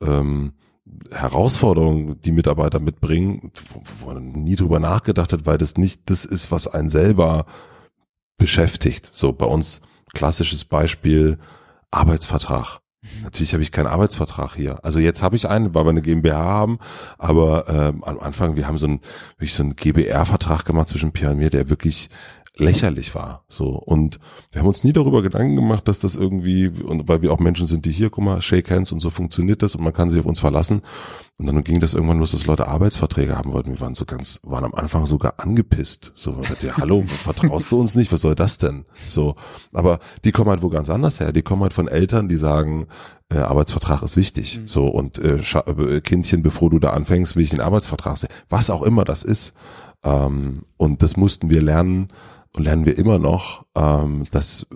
C: ähm, Herausforderungen, die Mitarbeiter mitbringen, wo man nie drüber nachgedacht hat, weil das nicht das ist, was einen selber beschäftigt. So bei uns klassisches Beispiel Arbeitsvertrag. Mhm. Natürlich habe ich keinen Arbeitsvertrag hier. Also jetzt habe ich einen, weil wir eine GmbH haben, aber ähm, am Anfang, wir haben so einen, wirklich so einen GBR-Vertrag gemacht zwischen Pierre und mir, der wirklich lächerlich war. So und wir haben uns nie darüber Gedanken gemacht, dass das irgendwie und weil wir auch Menschen sind, die hier, guck mal, Shake Hands und so funktioniert das und man kann sich auf uns verlassen. Und dann ging das irgendwann los, dass Leute Arbeitsverträge haben wollten. Wir waren so ganz, waren am Anfang sogar angepisst. So, ja, hallo, vertraust du uns nicht? Was soll das denn? So, aber die kommen halt wo ganz anders her. Die kommen halt von Eltern, die sagen, äh, Arbeitsvertrag ist wichtig. Mhm. So und äh, äh, Kindchen, bevor du da anfängst, will ich den Arbeitsvertrag sehen. Was auch immer das ist. Ähm, und das mussten wir lernen lernen wir immer noch, ähm, dass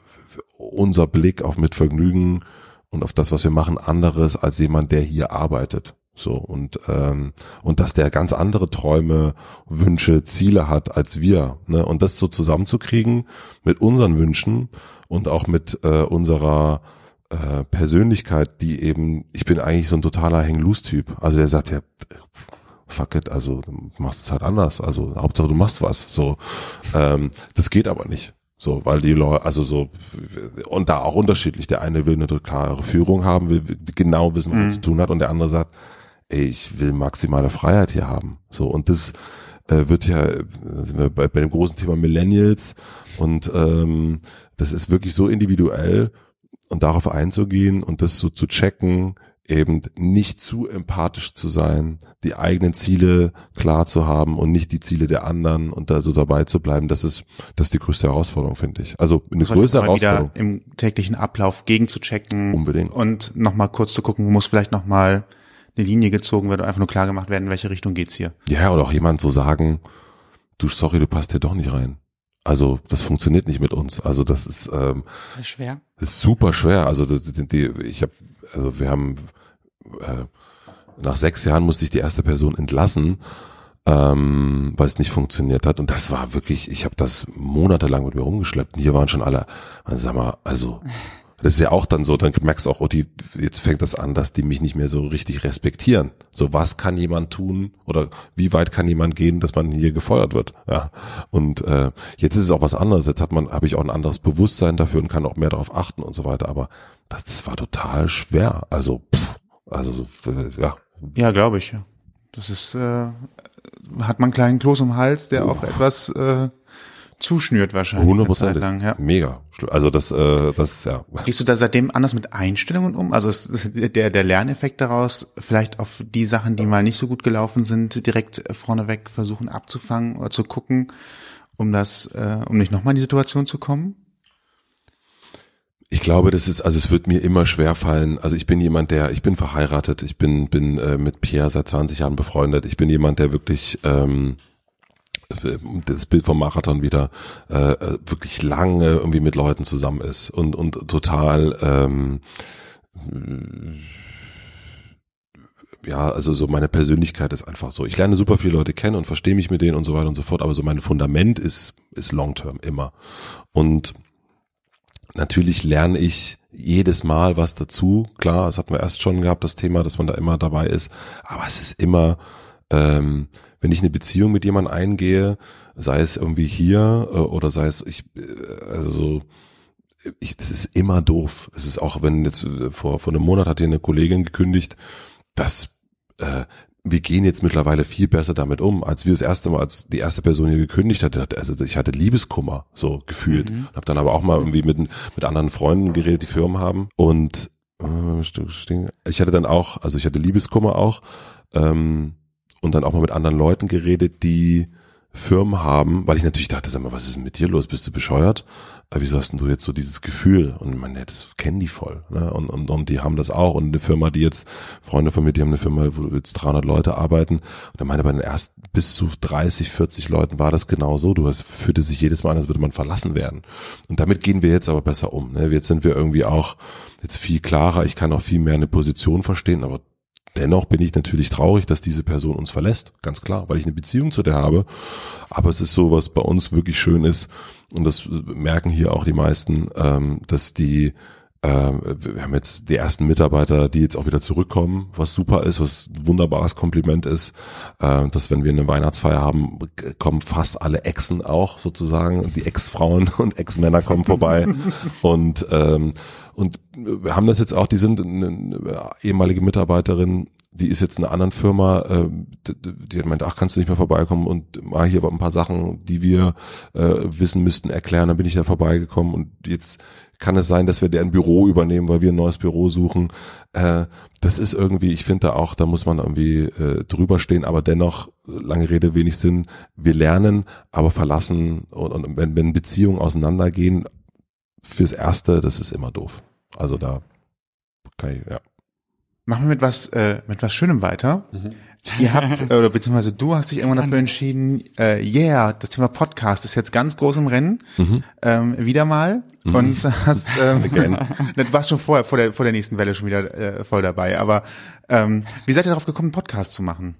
C: unser Blick auf Mitvergnügen und auf das, was wir machen, anderes als jemand, der hier arbeitet. So und ähm, und dass der ganz andere Träume, Wünsche, Ziele hat als wir. Ne? Und das so zusammenzukriegen mit unseren Wünschen und auch mit äh, unserer äh, Persönlichkeit, die eben, ich bin eigentlich so ein totaler Hang-Loose-Typ. Also der sagt ja, fuck it, also du machst es halt anders. Also Hauptsache du machst was. So, ähm, das geht aber nicht. So, weil die Leute, also so, und da auch unterschiedlich. Der eine will eine klare Führung haben, will genau wissen, was mhm. er zu tun hat, und der andere sagt, ey, ich will maximale Freiheit hier haben. So, und das äh, wird ja äh, bei, bei dem großen Thema Millennials und ähm, das ist wirklich so individuell und darauf einzugehen und das so zu checken, eben nicht zu empathisch zu sein, die eigenen Ziele klar zu haben und nicht die Ziele der anderen und da so dabei zu bleiben, das ist, das ist die größte Herausforderung, finde ich. Also eine das größere Herausforderung.
D: Wieder im täglichen Ablauf gegenzuchecken.
C: Unbedingt.
D: Und nochmal kurz zu gucken, muss vielleicht nochmal eine Linie gezogen werden, einfach nur klar gemacht werden, in welche Richtung geht's hier.
C: Ja, oder auch jemand so sagen, du, sorry, du passt hier doch nicht rein. Also das funktioniert nicht mit uns. Also das ist, ähm,
B: das ist schwer.
C: Das ist super schwer. Also die, die, ich habe, also wir haben äh, nach sechs Jahren musste ich die erste Person entlassen, ähm, weil es nicht funktioniert hat. Und das war wirklich, ich habe das monatelang mit mir rumgeschleppt. Und hier waren schon alle, sag mal, also das ist ja auch dann so, dann merkst du auch, oh, die, jetzt fängt das an, dass die mich nicht mehr so richtig respektieren. So, was kann jemand tun oder wie weit kann jemand gehen, dass man hier gefeuert wird? Ja. Und äh, jetzt ist es auch was anderes. Jetzt hat man, habe ich auch ein anderes Bewusstsein dafür und kann auch mehr darauf achten und so weiter. Aber das war total schwer. Also pff, also ja.
D: Ja, glaube ich. Das ist äh, hat man einen kleinen Kloß im Hals, der oh. auch etwas äh, zuschnürt wahrscheinlich.
C: 100 Prozent. lang, ja. Mega. Also das, äh, das ja.
D: Gehst du da seitdem anders mit Einstellungen um? Also ist der der Lerneffekt daraus vielleicht auf die Sachen, die mal nicht so gut gelaufen sind, direkt vorneweg versuchen abzufangen oder zu gucken, um das, äh, um nicht nochmal in die Situation zu kommen?
C: Ich glaube, das ist, also es wird mir immer schwer fallen. Also ich bin jemand, der, ich bin verheiratet, ich bin, bin äh, mit Pierre seit 20 Jahren befreundet. Ich bin jemand, der wirklich ähm, das Bild vom Marathon wieder äh, wirklich lange irgendwie mit Leuten zusammen ist und und total ähm, ja, also so meine Persönlichkeit ist einfach so. Ich lerne super viele Leute kennen und verstehe mich mit denen und so weiter und so fort, aber so mein Fundament ist ist long term immer. Und natürlich lerne ich jedes Mal was dazu. Klar, das hatten wir erst schon gehabt, das Thema, dass man da immer dabei ist. Aber es ist immer, ähm, wenn ich eine Beziehung mit jemandem eingehe, sei es irgendwie hier äh, oder sei es ich, äh, also so, ich, das ist immer doof. Es ist auch, wenn jetzt äh, vor vor einem Monat hat hier eine Kollegin gekündigt, dass äh, wir gehen jetzt mittlerweile viel besser damit um, als wir das erste Mal, als die erste Person hier gekündigt hatte. Also ich hatte Liebeskummer, so gefühlt. Mhm. Hab dann aber auch mal irgendwie mit, mit anderen Freunden geredet, die Firmen haben. Und äh, ich hatte dann auch, also ich hatte Liebeskummer auch, ähm, und dann auch mal mit anderen Leuten geredet, die Firmen haben, weil ich natürlich dachte, sag mal, was ist denn mit dir los? Bist du bescheuert? Aber wieso hast denn du jetzt so dieses Gefühl? Und man, ja, das kennen die voll. Ne? Und, und, und die haben das auch. Und eine Firma, die jetzt, Freunde von mir, die haben eine Firma, wo jetzt 300 Leute arbeiten. Und er meine, bei den ersten bis zu 30, 40 Leuten war das genau so. Du hast, fühlte sich jedes Mal an, als würde man verlassen werden. Und damit gehen wir jetzt aber besser um. Ne? Jetzt sind wir irgendwie auch jetzt viel klarer. Ich kann auch viel mehr eine Position verstehen, aber Dennoch bin ich natürlich traurig, dass diese Person uns verlässt, ganz klar, weil ich eine Beziehung zu der habe. Aber es ist so, was bei uns wirklich schön ist, und das merken hier auch die meisten, ähm, dass die äh, wir haben jetzt die ersten Mitarbeiter, die jetzt auch wieder zurückkommen, was super ist, was ein wunderbares Kompliment ist, äh, dass wenn wir eine Weihnachtsfeier haben, kommen fast alle Exen auch sozusagen, die Ex-Frauen und Ex-Männer kommen vorbei und ähm, und wir haben das jetzt auch, die sind eine ehemalige Mitarbeiterin, die ist jetzt in einer anderen Firma, äh, die, hat meint, ach, kannst du nicht mehr vorbeikommen und mal hier ein paar Sachen, die wir äh, wissen müssten, erklären. Dann bin ich da vorbeigekommen und jetzt kann es sein, dass wir deren Büro übernehmen, weil wir ein neues Büro suchen. Äh, das ist irgendwie, ich finde da auch, da muss man irgendwie äh, drüber stehen, aber dennoch, lange Rede, wenig Sinn. Wir lernen, aber verlassen und, wenn Beziehungen auseinandergehen, fürs Erste, das ist immer doof. Also da kann ich, ja.
D: Machen wir mit was, äh, mit was Schönem weiter. Ihr habt, äh, oder beziehungsweise du hast dich irgendwann dafür entschieden, äh, yeah, das Thema Podcast ist jetzt ganz groß im Rennen, ähm, wieder mal. Und hast, ähm, du warst schon vorher, vor der, vor der nächsten Welle schon wieder äh, voll dabei. Aber ähm, wie seid ihr darauf gekommen, einen Podcast zu machen?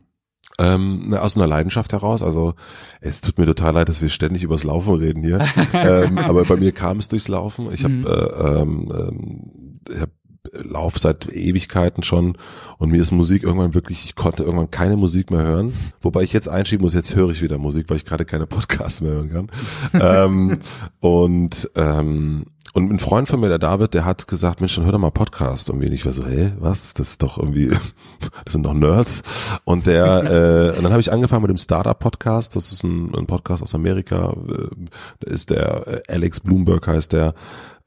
C: Ähm, na, aus einer Leidenschaft heraus. Also es tut mir total leid, dass wir ständig übers Laufen reden hier. ähm, aber bei mir kam es durchs Laufen. Ich habe äh, ähm, ähm, ich hab Lauf seit Ewigkeiten schon und mir ist Musik irgendwann wirklich, ich konnte irgendwann keine Musik mehr hören, wobei ich jetzt einschieben muss, jetzt höre ich wieder Musik, weil ich gerade keine Podcasts mehr hören kann. ähm, und ähm, und ein Freund von mir, der David, der hat gesagt, Mensch, dann hör doch mal Podcast. Und ich war so, hä, was? Das ist doch irgendwie, das sind doch Nerds. Und der, äh, und dann habe ich angefangen mit dem Startup-Podcast. Das ist ein, ein Podcast aus Amerika. Äh, Da ist der äh, Alex Bloomberg heißt der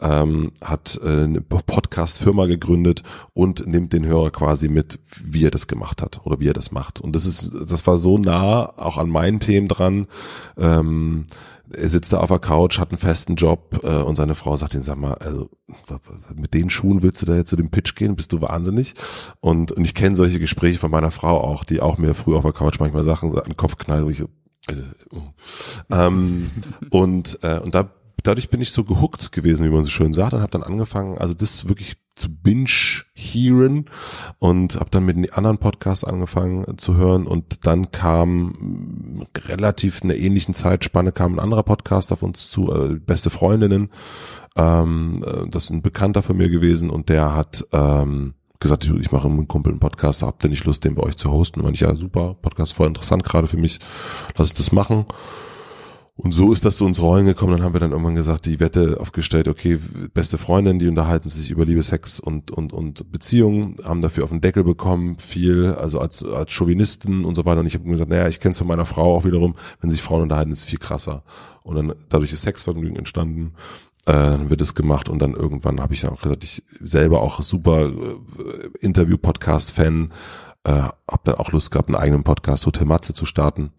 C: ähm, hat äh, eine Podcast-Firma gegründet und nimmt den Hörer quasi mit, wie er das gemacht hat oder wie er das macht. Und das ist, das war so nah auch an meinen Themen dran. Ähm, er sitzt da auf der Couch, hat einen festen Job äh, und seine Frau sagt ihm, sag mal, also mit den Schuhen willst du da jetzt zu dem Pitch gehen? Bist du wahnsinnig? Und, und ich kenne solche Gespräche von meiner Frau auch, die auch mir früher auf der Couch manchmal Sachen an den Kopf knallen, wo ich äh, oh. ähm, und, äh, und da dadurch bin ich so gehuckt gewesen, wie man so schön sagt, und habe dann angefangen, also das wirklich zu binge-hearen und habe dann mit den anderen Podcasts angefangen zu hören und dann kam relativ in der ähnlichen Zeitspanne kam ein anderer Podcast auf uns zu, äh, beste Freundinnen, ähm, äh, das ist ein Bekannter von mir gewesen und der hat ähm, gesagt, ich, ich mache mit einem Kumpel einen Podcast, habt ihr nicht Lust, den bei euch zu hosten? Und ich, ja, super, Podcast voll interessant gerade für mich, lass uns das machen. Und so ist das so ins Rollen gekommen. Dann haben wir dann irgendwann gesagt, die Wette aufgestellt, okay, beste Freundin, die unterhalten sich über Liebe, Sex und, und, und Beziehungen, haben dafür auf den Deckel bekommen, viel, also als, als Chauvinisten und so weiter. Und ich habe gesagt, naja, ich kenne es von meiner Frau auch wiederum, wenn sich Frauen unterhalten, ist es viel krasser. Und dann dadurch ist Sexvergnügen entstanden. Äh, wird es gemacht und dann irgendwann habe ich dann auch gesagt, ich selber auch super äh, Interview-Podcast-Fan, äh, habe dann auch Lust gehabt, einen eigenen Podcast Hotel Matze zu starten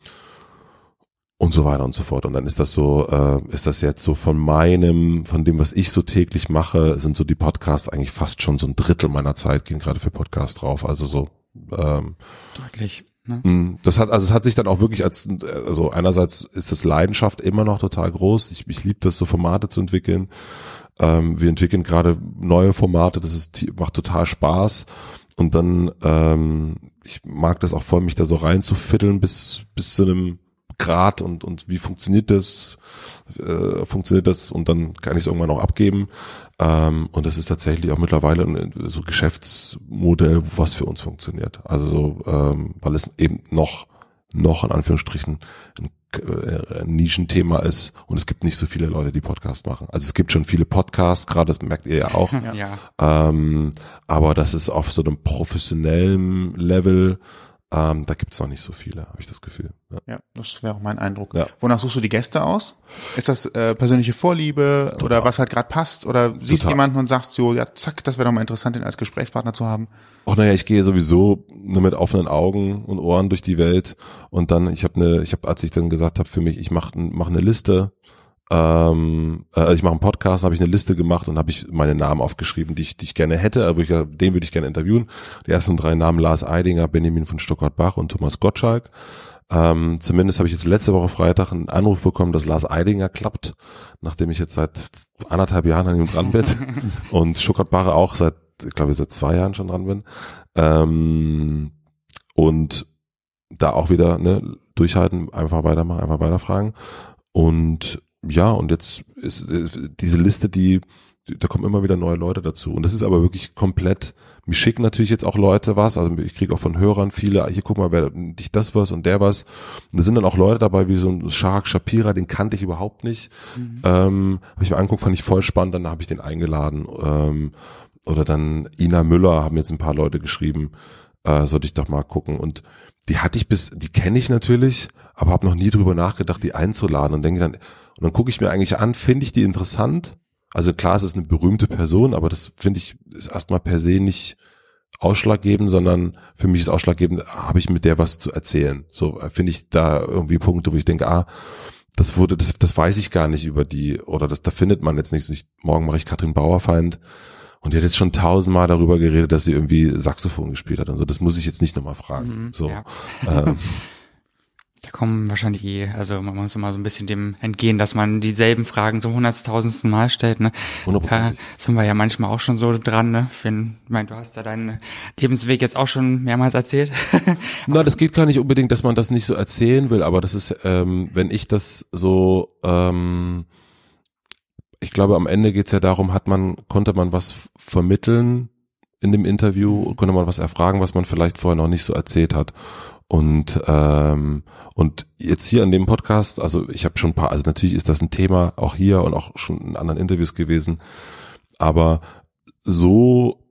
C: und so weiter und so fort. Und dann ist das so, äh, ist das jetzt so von meinem, von dem, was ich so täglich mache, sind so die Podcasts eigentlich fast schon so ein Drittel meiner Zeit gehen gerade für Podcast drauf. Also so ähm,
B: Deutlich. Ne?
C: mh, das hat, also es hat sich dann auch wirklich als, also einerseits ist das Leidenschaft immer noch total groß. Ich, ich liebe das, so Formate zu entwickeln. Ähm, wir entwickeln gerade neue Formate, das ist, macht total Spaß. Und dann, ähm, ich mag das auch voll, mich da so reinzufiddeln bis, bis zu einem Grad und, und wie funktioniert das, äh, funktioniert das und dann kann ich es irgendwann auch abgeben. Ähm, und das ist tatsächlich auch mittlerweile ein so Geschäftsmodell, was für uns funktioniert. Also so, ähm, weil es eben noch, noch in Anführungsstrichen ein, äh, ein Nischenthema ist und es gibt nicht so viele Leute, die Podcast machen. Also es gibt schon viele Podcasts, gerade das merkt ihr ja auch.
B: Ja.
C: Ähm, aber das ist auf so einem professionellen Level, ähm, da gibt's noch nicht so viele, habe ich das Gefühl. Ja.
D: Ja, das wäre auch mein Eindruck.
C: Ja.
D: Wonach suchst du die Gäste aus? Ist das äh, persönliche Vorliebe oder was halt gerade passt? Oder siehst
C: Total.
D: jemanden und sagst so, ja, zack, das wäre doch mal interessant, den als Gesprächspartner zu haben?
C: Oh naja, ich gehe sowieso nur mit offenen Augen und Ohren durch die Welt und dann, ich habe eine, ich habe, als ich dann gesagt habe für mich, ich mache mach eine Liste, ähm, äh, ich mache einen Podcast, habe ich eine Liste gemacht und habe ich meine Namen aufgeschrieben, die ich, die ich gerne hätte, äh, wo ich den würde ich gerne interviewen. Die ersten drei Namen Lars Eidinger, Benjamin von Stuttgart-Bach und Thomas Gottschalk. Ähm, zumindest habe ich jetzt letzte Woche Freitag einen Anruf bekommen, dass Lars Eidinger klappt, nachdem ich jetzt seit anderthalb Jahren an ihm dran bin und Stuttgart-Bach auch seit, ich glaube, seit zwei Jahren schon dran bin. Ähm, und da auch wieder ne, durchhalten, einfach weitermachen, einfach weiterfragen. Und ja, und jetzt ist, diese Liste, die, da kommen immer wieder neue Leute dazu. Und das ist aber wirklich komplett, mich schicken natürlich jetzt auch Leute was, also ich kriege auch von Hörern viele, hier guck mal, wer dich das was und der was. Und da sind dann auch Leute dabei, wie so ein Shark Shapira, den kannte ich überhaupt nicht.
B: Mhm.
C: Ähm, habe ich mir angeguckt, fand ich voll spannend, dann habe ich den eingeladen. Ähm, oder dann Ina Müller haben jetzt ein paar Leute geschrieben. äh, sollte ich doch mal gucken. Und die hatte ich bis, die kenne ich natürlich, aber habe noch nie drüber nachgedacht, die einzuladen und denke dann, und dann gucke ich mir eigentlich an, finde ich die interessant? Also klar, es ist eine berühmte Person, aber das finde ich ist erstmal per se nicht ausschlaggebend, sondern für mich ist ausschlaggebend, habe ich mit der was zu erzählen. So äh, finde ich da irgendwie Punkte, wo ich denke, ah, das wurde, das, das weiß ich gar nicht über die, oder das, da findet man jetzt nichts. Ich, morgen mache ich Katrin Bauerfeind und die hat jetzt schon tausendmal darüber geredet, dass sie irgendwie Saxophon gespielt hat und so. Das muss ich jetzt nicht nochmal fragen.
B: Mhm,
C: so.
B: ja.
C: Ähm,
B: Da kommen wahrscheinlich eh, also man muss immer so ein bisschen dem entgehen, dass man dieselben Fragen zum hunderttausendsten Mal stellt, ne? Da sind wir ja manchmal auch schon so dran, ne? Wenn, ich meine, du hast ja deinen Lebensweg jetzt auch schon mehrmals erzählt.
C: Na, das geht gar nicht unbedingt, dass man das nicht so erzählen will, aber das ist, ähm, wenn ich das so, ähm, ich glaube, am Ende geht's ja darum, hat man, konnte man was vermitteln in dem Interview, konnte man was erfragen, was man vielleicht vorher noch nicht so erzählt hat. Und ähm, und jetzt hier an dem Podcast, also ich habe schon ein paar, also natürlich ist das ein Thema auch hier und auch schon in anderen Interviews gewesen, aber so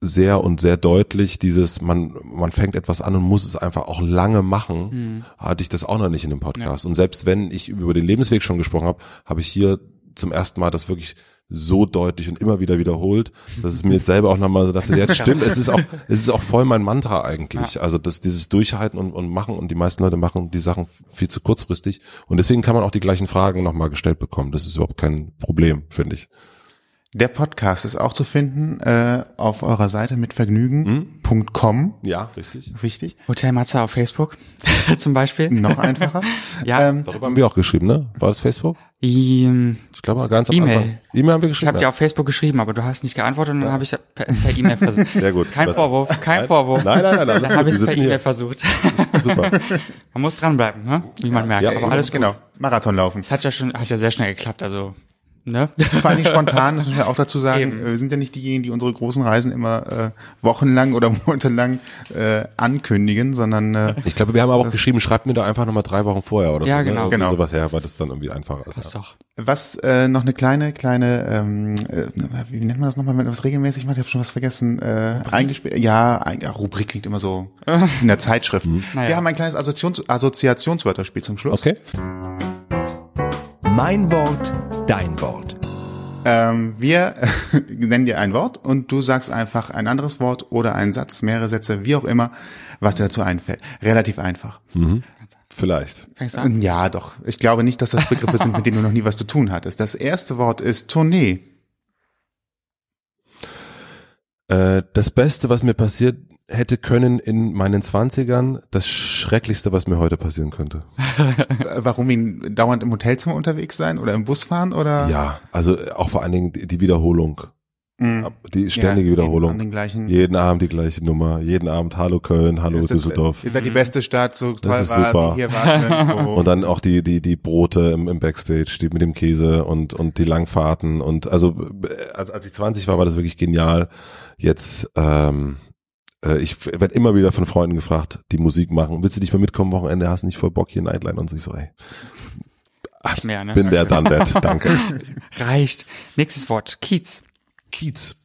C: sehr und sehr deutlich dieses, man, man fängt etwas an und muss es einfach auch lange machen,
B: Hm.
C: hatte ich das auch noch nicht in dem Podcast. Und selbst wenn ich über den Lebensweg schon gesprochen habe, habe ich hier zum ersten Mal das wirklich so deutlich und immer wieder wiederholt, dass es mir jetzt selber auch nochmal so dachte, ja, stimmt, es ist auch, es ist auch voll mein Mantra eigentlich. Also das, dieses Durchhalten und, und machen und die meisten Leute machen die Sachen viel zu kurzfristig und deswegen kann man auch die gleichen Fragen nochmal gestellt bekommen. Das ist überhaupt kein Problem, finde ich.
D: Der Podcast ist auch zu finden äh, auf eurer Seite mit Vergnügen.com.
C: Ja, richtig.
D: Wichtig.
B: Hotel Matze auf Facebook zum Beispiel.
D: Noch einfacher.
B: Ja.
D: Ähm,
C: Darüber haben wir auch geschrieben, ne? War das Facebook?
B: Ähm,
C: Ich glaube, ganz am
B: E-Mail.
C: Anfang. E-Mail haben wir
B: Ich
C: geschrieben.
B: habe dir auf Facebook geschrieben, aber du hast nicht geantwortet und dann habe ich es per per E-Mail versucht.
C: Sehr gut.
B: Kein
C: Das-
B: Vorwurf, kein
C: Nein.
B: Vorwurf.
C: Nein, nein, nein, alles
B: Dann habe ich es per E-Mail
C: hier.
B: versucht.
C: Super.
B: Man muss dranbleiben, ne? wie man merkt.
C: Ja,
B: aber alles gut.
D: genau. Marathon laufen.
B: Es hat ja schon, hat ja sehr schnell geklappt, also, ne?
D: Vor allem spontan, das müssen wir auch dazu sagen.
B: Eben.
D: äh, Wir sind ja nicht diejenigen, die unsere großen Reisen immer äh, wochenlang oder monatelang äh, ankündigen, sondern äh,
C: Ich glaube, wir haben aber auch geschrieben, schreibt mir doch einfach nochmal drei Wochen vorher oder
B: Ja,
C: so.
B: genau.
C: Ne?
D: Genau.
C: Sowas her, weil das dann irgendwie einfacher ist.
B: Das ist
C: Ja.
B: doch.
D: was äh, noch eine kleine, kleine, ähm, äh, wie nennt man das nochmal, wenn man was regelmäßig macht? Ich habe schon was vergessen. Äh, eingespielt. Ja, ein, ja, Rubrik klingt immer so in der Zeitschrift.
B: Naja.
D: Wir haben ein kleines Assoziations Assoziationswörterspiel zum Schluss.
C: Okay.
A: Mein Wort, dein Wort.
D: Ähm, wir nennen dir ein Wort und du sagst einfach ein anderes Wort oder einen Satz, mehrere Sätze, wie auch immer, was dir dazu einfällt. Relativ einfach.
C: Vielleicht.
B: Fängst du an?
D: Ja, doch. Ich glaube nicht, dass das Begriffe sind, mit denen du noch nie was zu tun hattest. Das erste Wort ist Tournee.
C: Äh, das Beste, was mir passiert hätte können in meinen Zwanzigern, das Schrecklichste, was mir heute passieren könnte.
D: Äh, Warum ihn dauernd im Hotelzimmer unterwegs sein oder im Bus fahren oder?
C: Ja, also auch vor allen Dingen die, Wiederholung.
D: Mhm.
C: Die ständige
D: Ja,
C: Wiederholung.
D: An den gleichen.
C: Jeden Abend die gleiche Nummer. Jeden Abend Hallo Köln, Hallo
D: Ist das-
C: Düsseldorf.
D: Ihr seid die beste Stadt, so toll
C: ist
D: war,
C: super.
D: hier war.
C: Und dann auch die, die, die Brote im, im Backstage, die mit dem Käse und, und die Langfahrten. Und also, äh, als, als ich 20 war, war das wirklich genial. Jetzt, ähm, äh, ich werde immer wieder von Freunden gefragt, die Musik machen. Willst du nicht mal mitkommen Wochenende? Hast du nicht voll Bock hier Nightline? Und so ich so, ey,
B: Nicht mehr, ne?
C: bin der done that. Danke.
B: Reicht. Nächstes Wort. Kiez.
C: Kiez.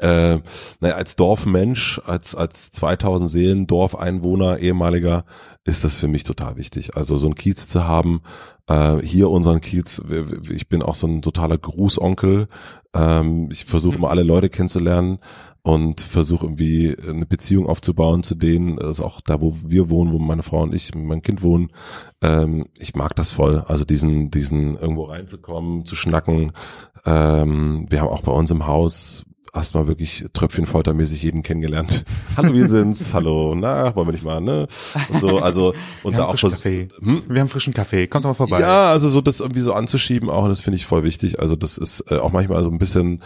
C: Äh, naja, als Dorfmensch, als, als 2000 Seelen, Dorfeinwohner, ehemaliger, ist das für mich total wichtig. Also so ein Kiez zu haben, äh, hier unseren Kiez, ich bin auch so ein totaler Grußonkel. Ähm, ich versuche immer alle Leute kennenzulernen und versuche irgendwie eine Beziehung aufzubauen zu denen, das ist auch da, wo wir wohnen, wo meine Frau und ich, mein Kind wohnen. Ähm, ich mag das voll. Also diesen, diesen irgendwo reinzukommen, zu schnacken. Ähm, wir haben auch bei uns im Haus erstmal wirklich tröpfchenfoltermäßig jeden kennengelernt. Hallo, wir sind's. Hallo, na, wollen wir nicht mal, ne? Und so, also, und
D: wir
C: da auch
D: Kaffee.
C: Hm?
D: Wir haben frischen Kaffee. Kommt doch mal vorbei.
C: Ja, also so das irgendwie so anzuschieben auch, das finde ich voll wichtig. Also das ist äh, auch manchmal so ein bisschen,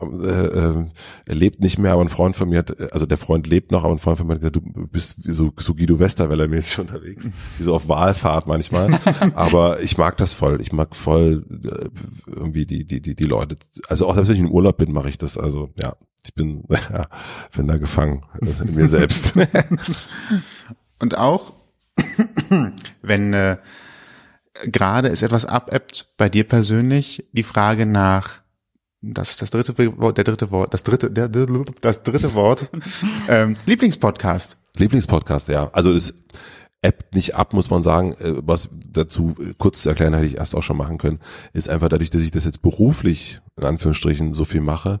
C: äh, äh, er lebt nicht mehr, aber ein Freund von mir hat, äh, also der Freund lebt noch, aber ein Freund von mir hat gesagt, du bist so, so Guido Westerwelle mäßig unterwegs, wie so auf Wahlfahrt manchmal. aber ich mag das voll. Ich mag voll äh, irgendwie die, die, die, die Leute. Also auch selbst wenn ich im Urlaub bin, mache ich das. Also ja, ich bin, ja, bin da gefangen äh, in mir selbst.
D: Und auch, wenn äh, gerade es etwas abebbt bei dir persönlich, die Frage nach das ist das dritte Wort, der dritte Wort, das dritte, der, das dritte Wort. ähm, Lieblingspodcast.
C: Lieblingspodcast, ja. Also es ebbt nicht ab, muss man sagen. Äh, Was dazu äh, kurz zu erklären, hätte ich erst auch schon machen können, ist einfach dadurch, dass ich das jetzt beruflich in Anführungsstrichen so viel mache,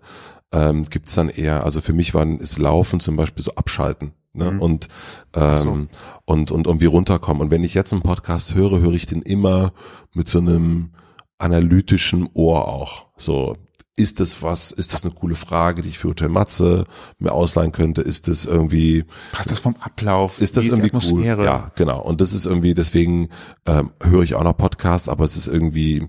C: ähm, gibt's dann eher, also für mich war ist Laufen zum Beispiel so abschalten. Ne?
D: Mhm.
C: Und, ähm,
D: so.
C: und und irgendwie runterkommen. Und wenn ich jetzt einen Podcast höre, höre ich den immer mit so einem analytischen Ohr auch. So, ist das was, ist das eine coole Frage, die ich für Hotel Matze mir ausleihen könnte? Ist das irgendwie,
D: Passt das vom Ablauf?
C: ist das
D: Wie
C: irgendwie
D: Atmosphäre?
C: cool? Ja, genau. Und das ist irgendwie, deswegen ähm, höre ich auch noch Podcasts, aber es ist irgendwie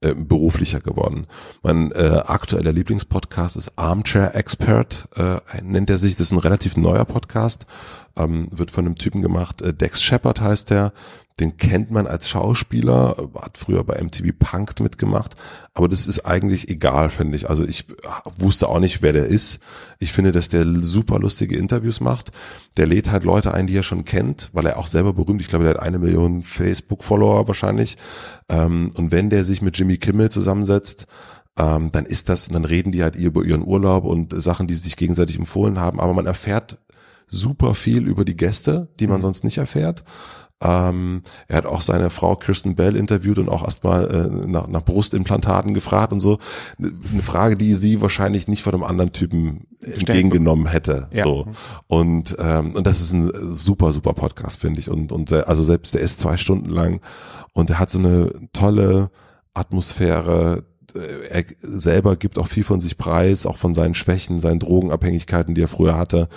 C: äh, beruflicher geworden. Mein äh, aktueller Lieblingspodcast ist Armchair Expert, äh, nennt er sich. Das ist ein relativ neuer Podcast, ähm, wird von einem Typen gemacht. Äh, Dex Shepard heißt der. Den kennt man als Schauspieler, äh, hat früher bei MTV Punked mitgemacht, aber das ist eigentlich egal, finde ich. Also ich äh, wusste auch nicht, wer der ist. Ich finde, dass der super lustige Interviews macht. Der lädt halt Leute ein, die er schon kennt, weil er auch selber berühmt. Ich glaube, der hat eine Million Facebook-Follower wahrscheinlich. Ähm, und wenn der sich mit Jimmy Kimmel zusammensetzt, ähm, dann ist das, dann reden die halt über ihren Urlaub und Sachen, die sie sich gegenseitig empfohlen haben. Aber man erfährt super viel über die Gäste, die man sonst nicht erfährt. Ähm, er hat auch seine Frau Kirsten Bell interviewt und auch erstmal äh, nach, nach Brustimplantaten gefragt und so. Eine Frage, die sie wahrscheinlich nicht von einem anderen Typen entgegengenommen hätte.
D: Ja.
C: So. Und, ähm, und das ist ein super, super Podcast, finde ich. Und, und also selbst der ist zwei Stunden lang und er hat so eine tolle Atmosphäre. Er selber gibt auch viel von sich preis, auch von seinen Schwächen, seinen Drogenabhängigkeiten, die er früher hatte.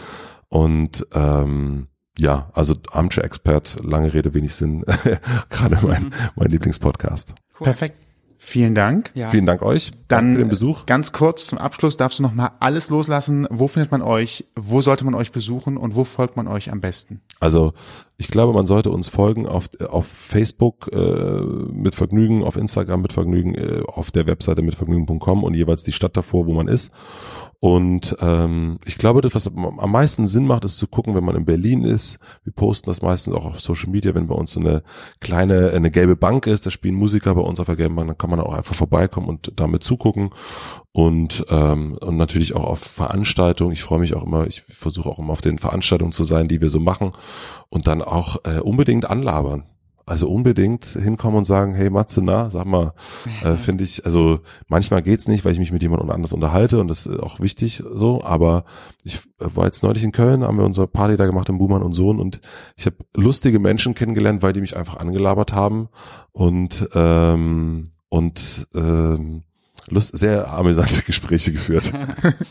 C: Und ähm, ja, also Armchair Expert, lange Rede, wenig Sinn. Gerade mein, mein Lieblingspodcast.
B: Cool.
D: Perfekt. Vielen Dank.
B: Ja.
C: Vielen Dank euch.
D: Dann
C: Danke für den Besuch.
D: ganz kurz zum Abschluss darfst du noch mal alles loslassen. Wo findet man euch? Wo sollte man euch besuchen und wo folgt man euch am besten?
C: Also ich glaube, man sollte uns folgen auf, auf Facebook äh, mit Vergnügen, auf Instagram mit Vergnügen, äh, auf der Webseite mit Vergnügen.com und jeweils die Stadt davor, wo man ist. Und ähm, ich glaube, das, was am meisten Sinn macht, ist zu gucken, wenn man in Berlin ist. Wir posten das meistens auch auf Social Media, wenn bei uns so eine kleine, eine gelbe Bank ist, da spielen Musiker bei uns auf der gelben Bank, dann kann man auch einfach vorbeikommen und damit zugucken. Und, ähm, und natürlich auch auf Veranstaltungen. Ich freue mich auch immer, ich versuche auch immer auf den Veranstaltungen zu sein, die wir so machen. Und dann auch äh, unbedingt anlabern. Also unbedingt hinkommen und sagen, hey Matze, na, sag mal, äh, finde ich, also manchmal geht's nicht, weil ich mich mit jemandem anders unterhalte und das ist auch wichtig so, aber ich äh, war jetzt neulich in Köln, haben wir unsere Party da gemacht im Buhmann und Sohn und ich habe lustige Menschen kennengelernt, weil die mich einfach angelabert haben und ähm, und ähm, lust, sehr amüsante Gespräche geführt.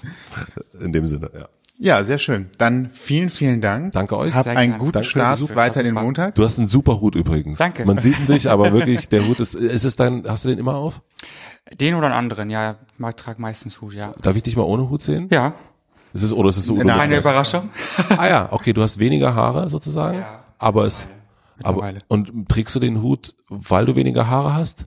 C: in dem Sinne, ja.
D: Ja, sehr schön. Dann vielen, vielen Dank.
C: Danke euch.
D: Hab
B: Sehr
D: einen
B: gerne.
D: guten
C: Danke
D: Start
C: Besuch.
D: weiter in den Montag.
C: Du hast einen super Hut übrigens.
B: Danke.
C: Man sieht's nicht, aber wirklich, der Hut ist, ist es dein, hast du den immer auf?
B: Den oder einen anderen, ja. Ich trage meistens Hut, ja.
C: Darf ich dich mal ohne Hut sehen?
B: Ja,
C: Ist es, oder ist es so?
D: Nein.
B: eine Überraschung.
C: Ah ja, okay, du hast weniger Haare sozusagen,
B: Ja.
C: aber es, aber, und trägst du den Hut, weil du weniger Haare hast?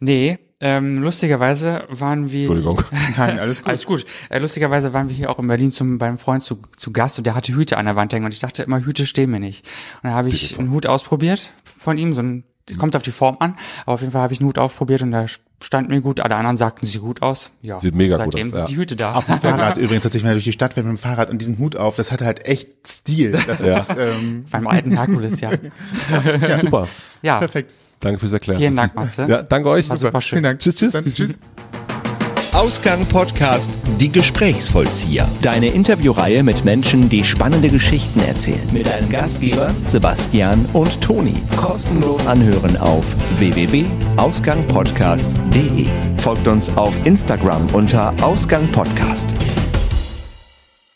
B: Nee, ähm, lustigerweise waren wir.
C: Entschuldigung.
D: Nein, alles gut.
B: Alles gut. Äh, lustigerweise waren wir hier auch in Berlin zum beim Freund zu, zu Gast und der hatte Hüte an der Wand hängen und ich dachte immer Hüte stehen mir nicht. Und dann habe ich einen Hut ausprobiert von ihm, so ein kommt auf die Form an, aber auf jeden Fall habe ich einen Hut ausprobiert und der stand mir gut. Alle anderen sagten, sieht gut aus. Ja,
C: Sieht mega gut
B: seitdem
C: aus, ja.
B: sind die Hüte da.
D: Auf dem Fahrrad übrigens, als ich mal durch die Stadt fährt mit dem Fahrrad und diesen Hut auf, das hatte halt echt Stil. Das ist ähm,
B: Beim alten Herkules, ja.
C: Super.
B: Ja,
D: perfekt.
C: Danke fürs Erklären.
B: vielen Dank, Matze.
C: Ja, danke euch.
B: War super schön.
D: Vielen Dank.
C: Tschüss, tschüss.
D: Dann, tschüss.
A: Ausgang Podcast Die Gesprächsvollzieher.
E: Deine Interviewreihe mit Menschen, die spannende Geschichten erzählen. Mit deinen Gastgebern Sebastian und Toni. Kostenlos anhören auf www.ausgangpodcast.de. Folgt uns auf Instagram unter Ausgang Podcast.